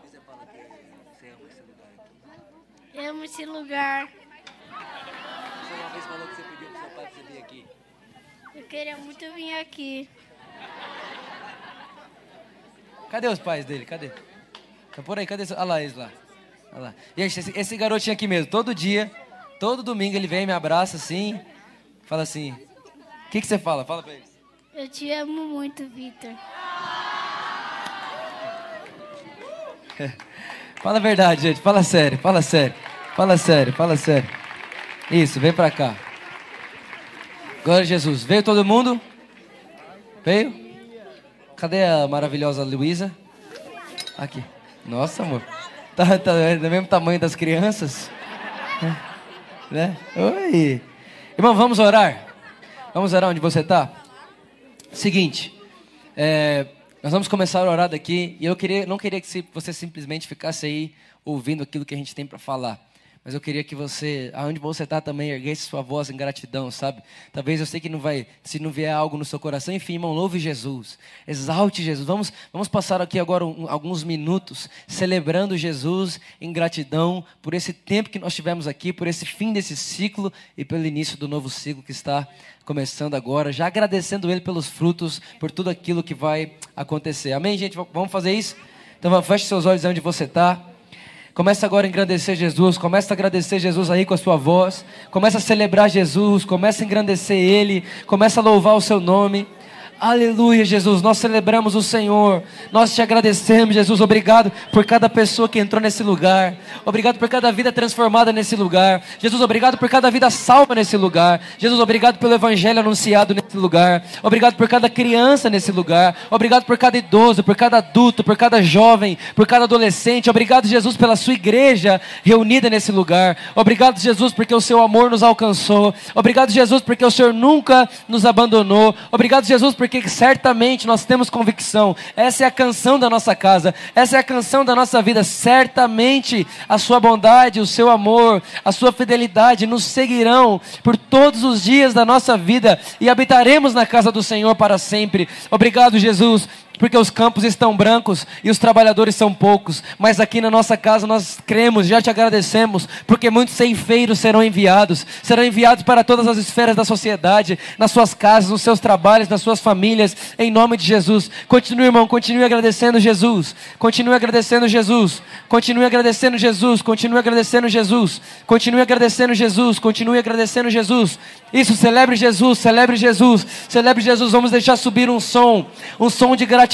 você fala que você ama esse lugar? Eu amo esse lugar. Você uma vez falou que você pediu pro seu pai pra você vir aqui. Eu queria muito vir aqui. Cadê os pais dele? Cadê? Tá por aí, cadê? Olha lá eles lá. Olha lá. Gente, esse, esse garotinho aqui mesmo, todo dia, todo domingo ele vem, me abraça assim, fala assim. O que, que você fala? Fala pra eles. Eu te amo muito, Vitor. fala a verdade, gente. Fala sério, fala sério. Fala sério, fala sério. Isso, vem pra cá. Glória a Jesus. Veio todo mundo? Veio? Cadê a maravilhosa Luísa? Aqui. Nossa, amor. Tá, tá é do mesmo tamanho das crianças? Né? Oi. Irmão, vamos orar? Vamos orar onde você está? Seguinte. É, nós vamos começar a orar daqui. E eu queria, não queria que você simplesmente ficasse aí ouvindo aquilo que a gente tem para falar. Mas eu queria que você, aonde você está também, erguesse sua voz em gratidão, sabe? Talvez eu sei que não vai, se não vier algo no seu coração, enfim, irmão, louve Jesus, exalte Jesus. Vamos, vamos passar aqui agora um, alguns minutos celebrando Jesus em gratidão por esse tempo que nós tivemos aqui, por esse fim desse ciclo e pelo início do novo ciclo que está começando agora, já agradecendo Ele pelos frutos, por tudo aquilo que vai acontecer. Amém, gente? Vamos fazer isso? Então, feche seus olhos onde você está. Começa agora a engrandecer Jesus, começa a agradecer Jesus aí com a sua voz, começa a celebrar Jesus, começa a engrandecer Ele, começa a louvar o seu nome. Aleluia, Jesus. Nós celebramos o Senhor. Nós te agradecemos, Jesus. Obrigado por cada pessoa que entrou nesse lugar. Obrigado por cada vida transformada nesse lugar. Jesus, obrigado por cada vida salva nesse lugar. Jesus, obrigado pelo evangelho anunciado nesse lugar. Obrigado por cada criança nesse lugar. Obrigado por cada idoso, por cada adulto, por cada jovem, por cada adolescente. Obrigado, Jesus, pela sua igreja reunida nesse lugar. Obrigado, Jesus, porque o seu amor nos alcançou. Obrigado, Jesus, porque o Senhor nunca nos abandonou. Obrigado, Jesus, porque porque certamente nós temos convicção. Essa é a canção da nossa casa, essa é a canção da nossa vida. Certamente a sua bondade, o seu amor, a sua fidelidade nos seguirão por todos os dias da nossa vida e habitaremos na casa do Senhor para sempre. Obrigado, Jesus porque os campos estão brancos e os trabalhadores são poucos. Mas aqui na nossa casa nós cremos, já te agradecemos, porque muitos ceifeiros serão enviados, serão enviados para todas as esferas da sociedade, nas suas casas, nos seus trabalhos, nas suas famílias, em nome de Jesus. Continue, irmão, continue agradecendo Jesus, continue agradecendo Jesus, continue agradecendo Jesus, continue agradecendo Jesus, continue agradecendo Jesus, continue agradecendo Jesus. Isso, celebre Jesus, celebre Jesus, celebre Jesus. Vamos deixar subir um som, um som de gratidão,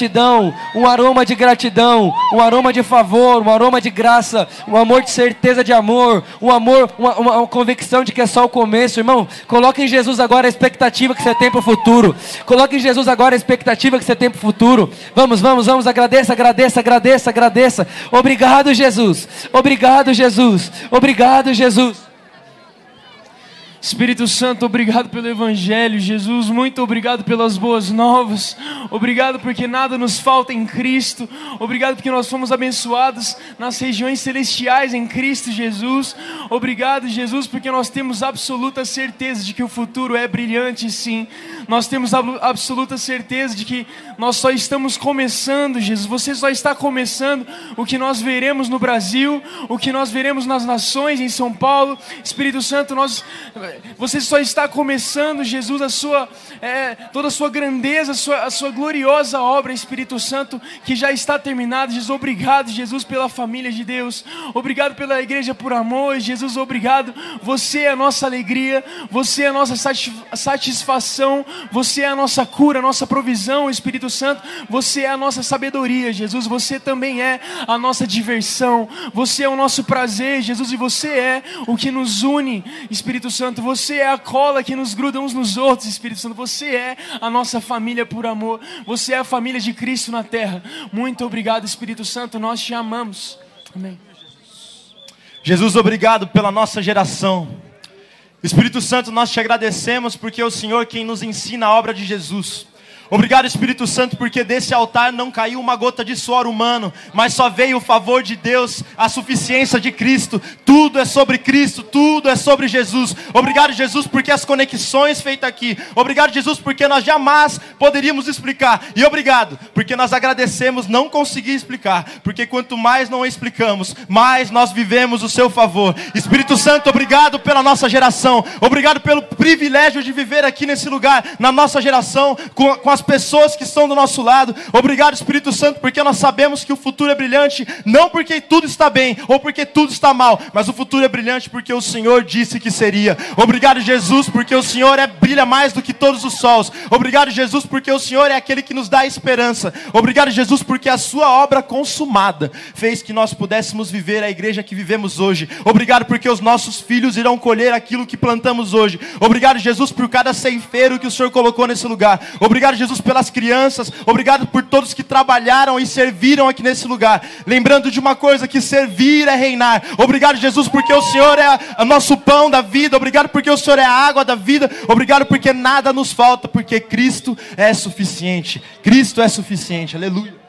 um aroma de gratidão, um aroma de favor, um aroma de graça, um amor de certeza de amor, um amor, uma, uma, uma convicção de que é só o começo, irmão. Coloque em Jesus agora a expectativa que você tem para o futuro. Coloque em Jesus agora a expectativa que você tem para o futuro. Vamos, vamos, vamos, agradeça, agradeça, agradeça, agradeça. Obrigado, Jesus. Obrigado, Jesus. Obrigado, Jesus. Espírito Santo, obrigado pelo Evangelho. Jesus, muito obrigado pelas boas novas. Obrigado porque nada nos falta em Cristo. Obrigado porque nós fomos abençoados nas regiões celestiais em Cristo Jesus. Obrigado, Jesus, porque nós temos absoluta certeza de que o futuro é brilhante, sim. Nós temos absoluta certeza de que nós só estamos começando, Jesus. Você só está começando o que nós veremos no Brasil, o que nós veremos nas nações, em São Paulo. Espírito Santo, nós você só está começando, Jesus, a sua, é, toda a sua grandeza, a sua, a sua gloriosa obra, Espírito Santo, que já está terminada. Jesus, obrigado, Jesus, pela família de Deus. Obrigado pela igreja por amor. Jesus, obrigado. Você é a nossa alegria, você é a nossa satisfação, você é a nossa cura, a nossa provisão, Espírito Santo. Você é a nossa sabedoria, Jesus. Você também é a nossa diversão. Você é o nosso prazer, Jesus, e você é o que nos une, Espírito Santo. Santo, você é a cola que nos gruda uns nos outros, Espírito Santo. Você é a nossa família por amor. Você é a família de Cristo na terra. Muito obrigado, Espírito Santo. Nós te amamos. Amém. Jesus, obrigado pela nossa geração. Espírito Santo, nós te agradecemos porque é o Senhor quem nos ensina a obra de Jesus. Obrigado, Espírito Santo, porque desse altar não caiu uma gota de suor humano, mas só veio o favor de Deus, a suficiência de Cristo. Tudo é sobre Cristo, tudo é sobre Jesus. Obrigado, Jesus, porque as conexões feitas aqui. Obrigado, Jesus, porque nós jamais poderíamos explicar. E obrigado, porque nós agradecemos não conseguir explicar, porque quanto mais não explicamos, mais nós vivemos o seu favor. Espírito Santo, obrigado pela nossa geração. Obrigado pelo privilégio de viver aqui nesse lugar, na nossa geração, com, com as as pessoas que estão do nosso lado. Obrigado, Espírito Santo, porque nós sabemos que o futuro é brilhante, não porque tudo está bem ou porque tudo está mal, mas o futuro é brilhante porque o Senhor disse que seria. Obrigado, Jesus, porque o Senhor é, brilha mais do que todos os sols. Obrigado, Jesus, porque o Senhor é aquele que nos dá esperança. Obrigado, Jesus, porque a sua obra consumada fez que nós pudéssemos viver a igreja que vivemos hoje. Obrigado porque os nossos filhos irão colher aquilo que plantamos hoje. Obrigado, Jesus, por cada ceifeiro que o Senhor colocou nesse lugar. Obrigado, Jesus Jesus, pelas crianças. Obrigado por todos que trabalharam e serviram aqui nesse lugar. Lembrando de uma coisa: que servir é reinar. Obrigado, Jesus, porque o Senhor é o nosso pão da vida. Obrigado porque o Senhor é a água da vida. Obrigado porque nada nos falta, porque Cristo é suficiente. Cristo é suficiente. Aleluia.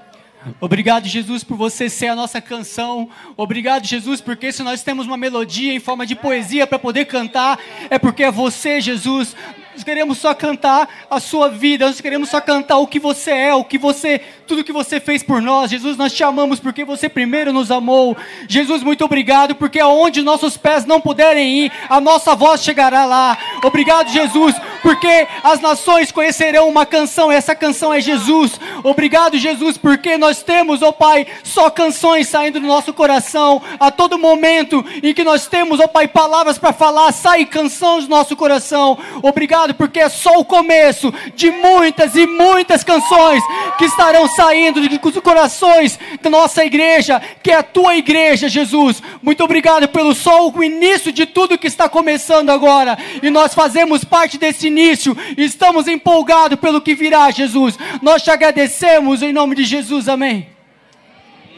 Obrigado, Jesus, por você ser a nossa canção. Obrigado, Jesus, porque se nós temos uma melodia em forma de poesia para poder cantar, é porque é você, Jesus. Nós queremos só cantar a sua vida, nós queremos só cantar o que você é, o que você, tudo que você fez por nós. Jesus, nós te amamos porque você primeiro nos amou. Jesus, muito obrigado, porque aonde nossos pés não puderem ir, a nossa voz chegará lá. Obrigado, Jesus, porque as nações conhecerão uma canção, e essa canção é Jesus. Obrigado, Jesus, porque nós temos, ó oh Pai, só canções saindo do nosso coração. A todo momento em que nós temos, ó oh Pai, palavras para falar, sai canção do nosso coração. Obrigado porque é só o começo de muitas e muitas canções que estarão saindo dos corações da nossa igreja, que é a tua igreja, Jesus. Muito obrigado pelo só o início de tudo que está começando agora. E nós fazemos parte desse início. Estamos empolgados pelo que virá, Jesus. Nós te agradecemos em nome de Jesus. Amém.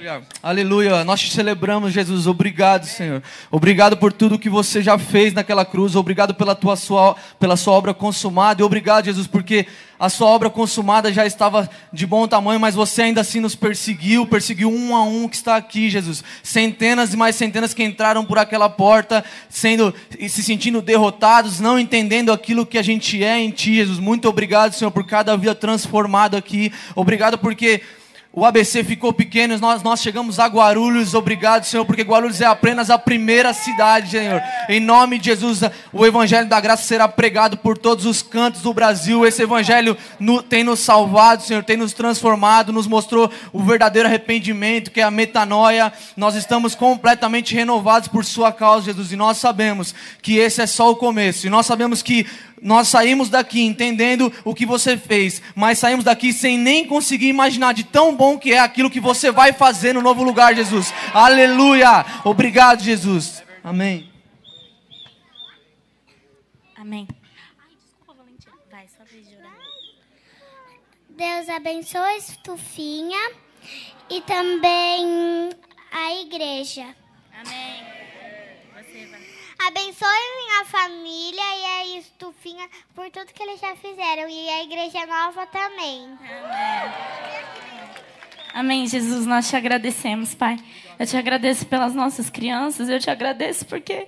Aleluia. Aleluia. Nós te celebramos, Jesus. Obrigado, Senhor. Obrigado por tudo que você já fez naquela cruz. Obrigado pela tua sua, pela sua obra consumada. E obrigado, Jesus, porque a sua obra consumada já estava de bom tamanho, mas você ainda assim nos perseguiu, perseguiu um a um que está aqui, Jesus. Centenas e mais centenas que entraram por aquela porta, sendo e se sentindo derrotados, não entendendo aquilo que a gente é em ti, Jesus. Muito obrigado, Senhor, por cada vida transformada aqui. Obrigado porque o ABC ficou pequeno, nós, nós chegamos a Guarulhos, obrigado, Senhor, porque Guarulhos é apenas a primeira cidade, Senhor. Em nome de Jesus, o Evangelho da Graça será pregado por todos os cantos do Brasil. Esse Evangelho no, tem nos salvado, Senhor, tem nos transformado, nos mostrou o verdadeiro arrependimento, que é a metanoia. Nós estamos completamente renovados por Sua causa, Jesus, e nós sabemos que esse é só o começo, e nós sabemos que nós saímos daqui entendendo o que você fez, mas saímos daqui sem nem conseguir imaginar de tão bom que é aquilo que você vai fazer no novo lugar, Jesus. Aleluia! Obrigado, Jesus. Amém. Amém. Deus abençoe a estufinha e também a igreja. Amém. Abençoe minha família e a estufinha por tudo que eles já fizeram. E a igreja nova também. Amém. Amém, Jesus, nós te agradecemos, Pai. Eu te agradeço pelas nossas crianças, eu te agradeço porque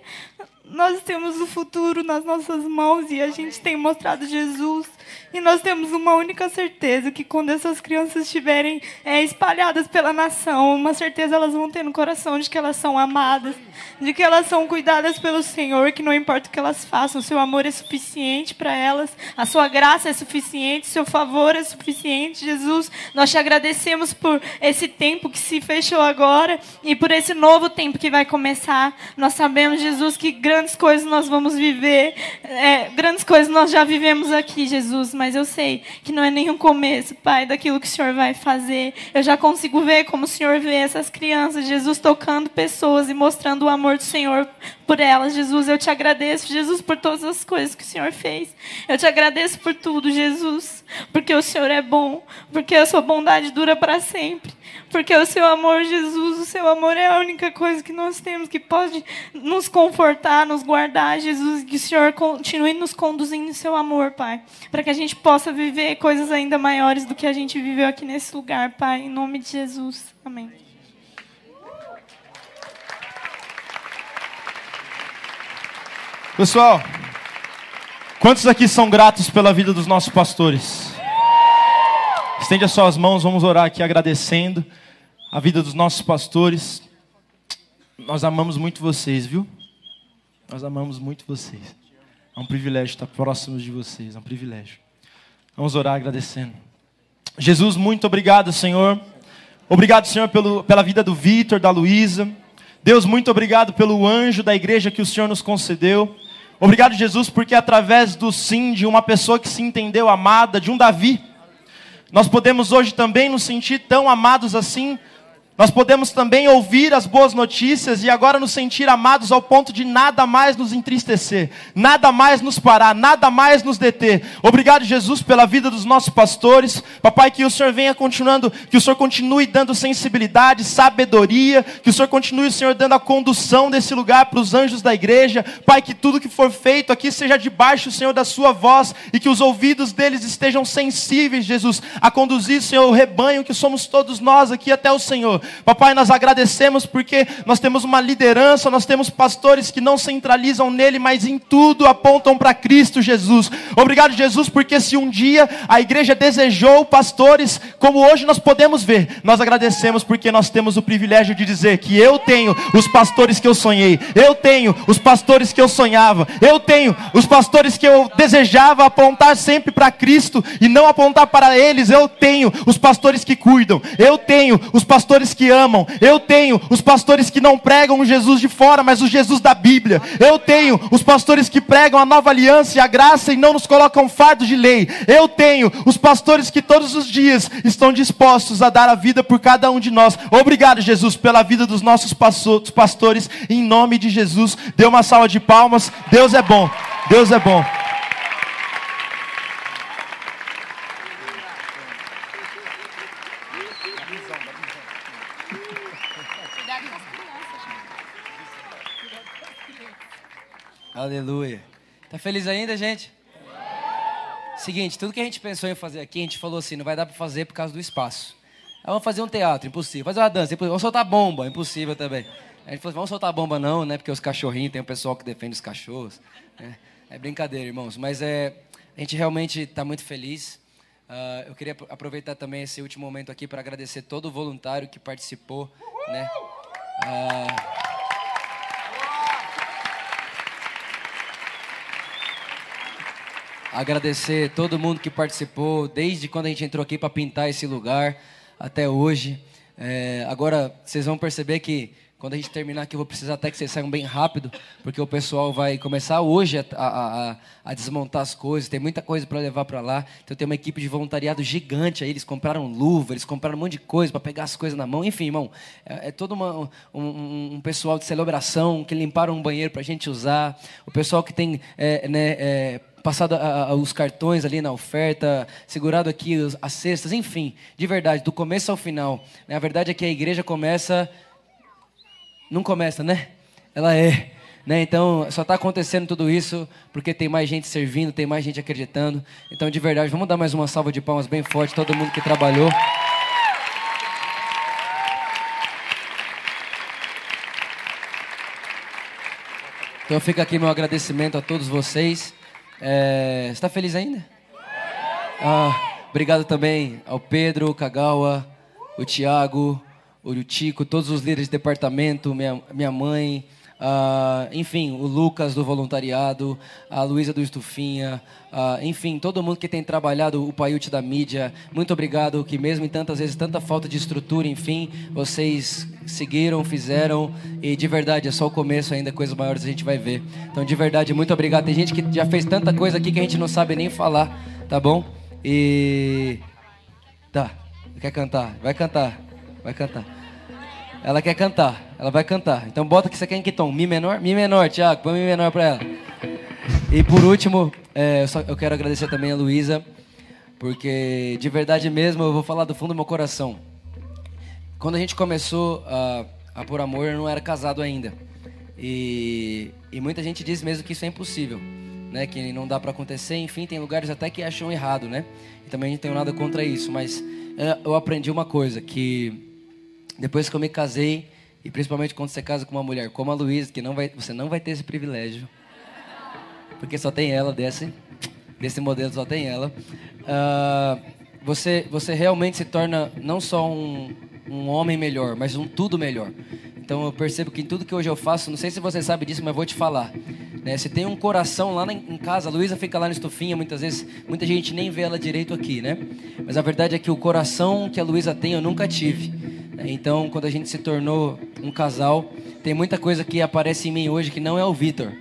nós temos o futuro nas nossas mãos e a gente tem mostrado Jesus. E nós temos uma única certeza: que quando essas crianças estiverem é, espalhadas pela nação, uma certeza elas vão ter no coração de que elas são amadas, de que elas são cuidadas pelo Senhor, que não importa o que elas façam, seu amor é suficiente para elas, a sua graça é suficiente, seu favor é suficiente. Jesus, nós te agradecemos por esse tempo que se fechou agora e por esse novo tempo que vai começar. Nós sabemos, Jesus, que grandes coisas nós vamos viver, é, grandes coisas nós já vivemos aqui, Jesus, mas eu sei que não é nenhum começo, Pai, daquilo que o Senhor vai fazer. Eu já consigo ver como o Senhor vê essas crianças, Jesus tocando pessoas e mostrando o amor do Senhor por elas. Jesus, eu te agradeço, Jesus, por todas as coisas que o Senhor fez. Eu te agradeço por tudo, Jesus, porque o Senhor é bom, porque a sua bondade dura para sempre. Porque o seu amor, Jesus, o seu amor é a única coisa que nós temos que pode nos confortar, nos guardar, Jesus, que o Senhor continue nos conduzindo em seu amor, Pai, para que a gente possa viver coisas ainda maiores do que a gente viveu aqui nesse lugar, Pai, em nome de Jesus. Amém. Pessoal, quantos aqui são gratos pela vida dos nossos pastores? Estende as suas mãos, vamos orar aqui agradecendo a vida dos nossos pastores. Nós amamos muito vocês, viu? Nós amamos muito vocês. É um privilégio estar próximos de vocês, é um privilégio. Vamos orar agradecendo. Jesus, muito obrigado, Senhor. Obrigado, Senhor, pelo, pela vida do Vitor, da Luísa. Deus, muito obrigado pelo anjo da igreja que o Senhor nos concedeu. Obrigado, Jesus, porque através do sim de uma pessoa que se entendeu amada, de um Davi, nós podemos hoje também nos sentir tão amados assim Nós podemos também ouvir as boas notícias e agora nos sentir amados ao ponto de nada mais nos entristecer, nada mais nos parar, nada mais nos deter. Obrigado, Jesus, pela vida dos nossos pastores. Papai, que o Senhor venha continuando, que o Senhor continue dando sensibilidade, sabedoria, que o Senhor continue, Senhor, dando a condução desse lugar para os anjos da igreja. Pai, que tudo que for feito aqui seja debaixo, Senhor, da Sua voz e que os ouvidos deles estejam sensíveis, Jesus, a conduzir, Senhor, o rebanho que somos todos nós aqui até o Senhor. Papai, nós agradecemos porque nós temos uma liderança, nós temos pastores que não centralizam nele, mas em tudo apontam para Cristo Jesus. Obrigado, Jesus, porque se um dia a igreja desejou pastores, como hoje nós podemos ver, nós agradecemos porque nós temos o privilégio de dizer que eu tenho os pastores que eu sonhei, eu tenho os pastores que eu sonhava, eu tenho os pastores que eu desejava apontar sempre para Cristo e não apontar para eles, eu tenho os pastores que cuidam, eu tenho os pastores que amam, eu tenho os pastores que não pregam o Jesus de fora, mas o Jesus da Bíblia, eu tenho os pastores que pregam a nova aliança e a graça e não nos colocam fardos de lei, eu tenho os pastores que todos os dias estão dispostos a dar a vida por cada um de nós. Obrigado, Jesus, pela vida dos nossos pastores, em nome de Jesus. Dê uma salva de palmas. Deus é bom. Deus é bom. Aleluia. Tá feliz ainda, gente? Seguinte, tudo que a gente pensou em fazer aqui, a gente falou assim, não vai dar para fazer por causa do espaço. Aí vamos fazer um teatro, impossível. Fazer uma dança, impossível. Vamos soltar bomba, impossível também. A gente falou assim, vamos soltar bomba não, né? Porque os cachorrinhos, tem o pessoal que defende os cachorros. Né? É brincadeira, irmãos. Mas é, a gente realmente está muito feliz. Uh, eu queria aproveitar também esse último momento aqui para agradecer todo o voluntário que participou, né? Uh, agradecer todo mundo que participou, desde quando a gente entrou aqui para pintar esse lugar até hoje. É, agora, vocês vão perceber que quando a gente terminar aqui, eu vou precisar até que vocês saiam bem rápido, porque o pessoal vai começar hoje a, a, a, a desmontar as coisas, tem muita coisa para levar para lá. Então, tem uma equipe de voluntariado gigante aí. Eles compraram luva, eles compraram um monte de coisa para pegar as coisas na mão. Enfim, irmão, é, é todo uma, um, um, pessoal de celebração que limparam um banheiro para a gente usar. O pessoal que tem é, né, é, passado a, a, os cartões ali na oferta, segurado aqui as cestas, enfim, de verdade, do começo ao final. Né? A verdade é que a igreja começa. Não começa, né? Ela é. Né? Então, só está acontecendo tudo isso porque tem mais gente servindo, tem mais gente acreditando. Então, de verdade, vamos dar mais uma salva de palmas bem forte, todo mundo que trabalhou. Então fica aqui meu agradecimento a todos vocês. É, está feliz ainda? Ah, obrigado também ao Pedro, Kagawa, o Tiago, o Tico, todos os líderes de departamento, minha, minha mãe, ah, enfim, o Lucas do voluntariado, a Luísa do Estufinha, ah, enfim, todo mundo que tem trabalhado o Paiute da mídia. Muito obrigado, que mesmo em tantas vezes, tanta falta de estrutura, enfim, vocês seguiram, fizeram e de verdade é só o começo ainda, coisas maiores a gente vai ver. Então, de verdade, muito obrigado. Tem gente que já fez tanta coisa aqui que a gente não sabe nem falar, tá bom? E. Tá, quer cantar? Vai cantar, vai cantar. Ela quer cantar, ela vai cantar. Então bota que você quer em que tom? Mi menor? Mi menor, Tiago, põe Mi menor pra ela. E por último, é, eu, só, eu quero agradecer também a Luísa, porque de verdade mesmo eu vou falar do fundo do meu coração. Quando a gente começou a, a Por Amor, eu não era casado ainda. E, e muita gente diz mesmo que isso é impossível, né? Que não dá para acontecer. Enfim, tem lugares até que acham errado, né? E também não tenho nada contra isso, mas é, eu aprendi uma coisa que depois que eu me casei e principalmente quando você casa com uma mulher como a Luísa, que não vai, você não vai ter esse privilégio, porque só tem ela desse, desse modelo só tem ela. Uh, você, você realmente se torna não só um, um homem melhor, mas um tudo melhor. Então eu percebo que em tudo que hoje eu faço, não sei se você sabe disso, mas vou te falar. Né? Você tem um coração lá em casa, a Luísa fica lá na estufinha, muitas vezes, muita gente nem vê ela direito aqui, né? Mas a verdade é que o coração que a Luísa tem eu nunca tive. Né? Então, quando a gente se tornou um casal, tem muita coisa que aparece em mim hoje que não é o Vitor.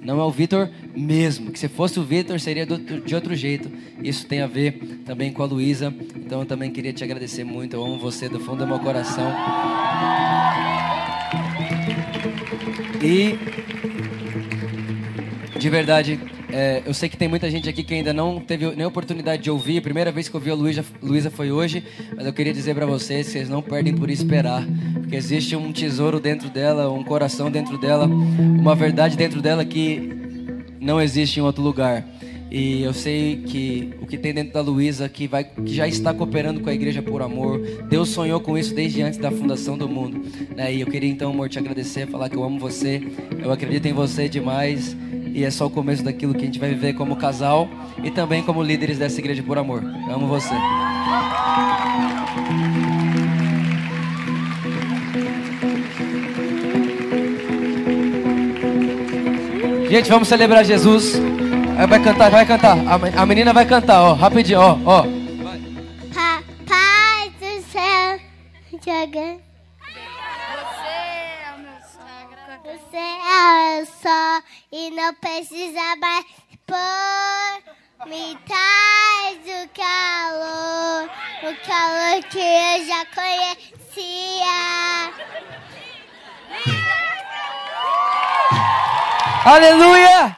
Não é o Vitor mesmo. Que se fosse o Vitor, seria de outro jeito. Isso tem a ver também com a Luísa. Então eu também queria te agradecer muito. Eu amo você do fundo do meu coração. E de verdade, é, eu sei que tem muita gente aqui que ainda não teve nem oportunidade de ouvir. A primeira vez que eu vi a Luísa, foi hoje, mas eu queria dizer pra vocês que vocês não perdem por esperar, porque existe um tesouro dentro dela, um coração dentro dela, uma verdade dentro dela que não existe em outro lugar. E eu sei que o que tem dentro da Luísa, que, vai, que já está cooperando com a Igreja por Amor, Deus sonhou com isso desde antes da fundação do mundo. Né? E eu queria então, amor, te agradecer, falar que eu amo você, eu acredito em você demais. E é só o começo daquilo que a gente vai viver como casal e também como líderes dessa Igreja por Amor. Eu amo você. Gente, vamos celebrar Jesus. Vai cantar, vai cantar. A me- A menina vai cantar, ó, rapidinho, ó, ó. Pai do céu, joga. Você é o meu o sol e não precisa mais pôr metade do calor, o calor que eu já conhecia. Aleluia!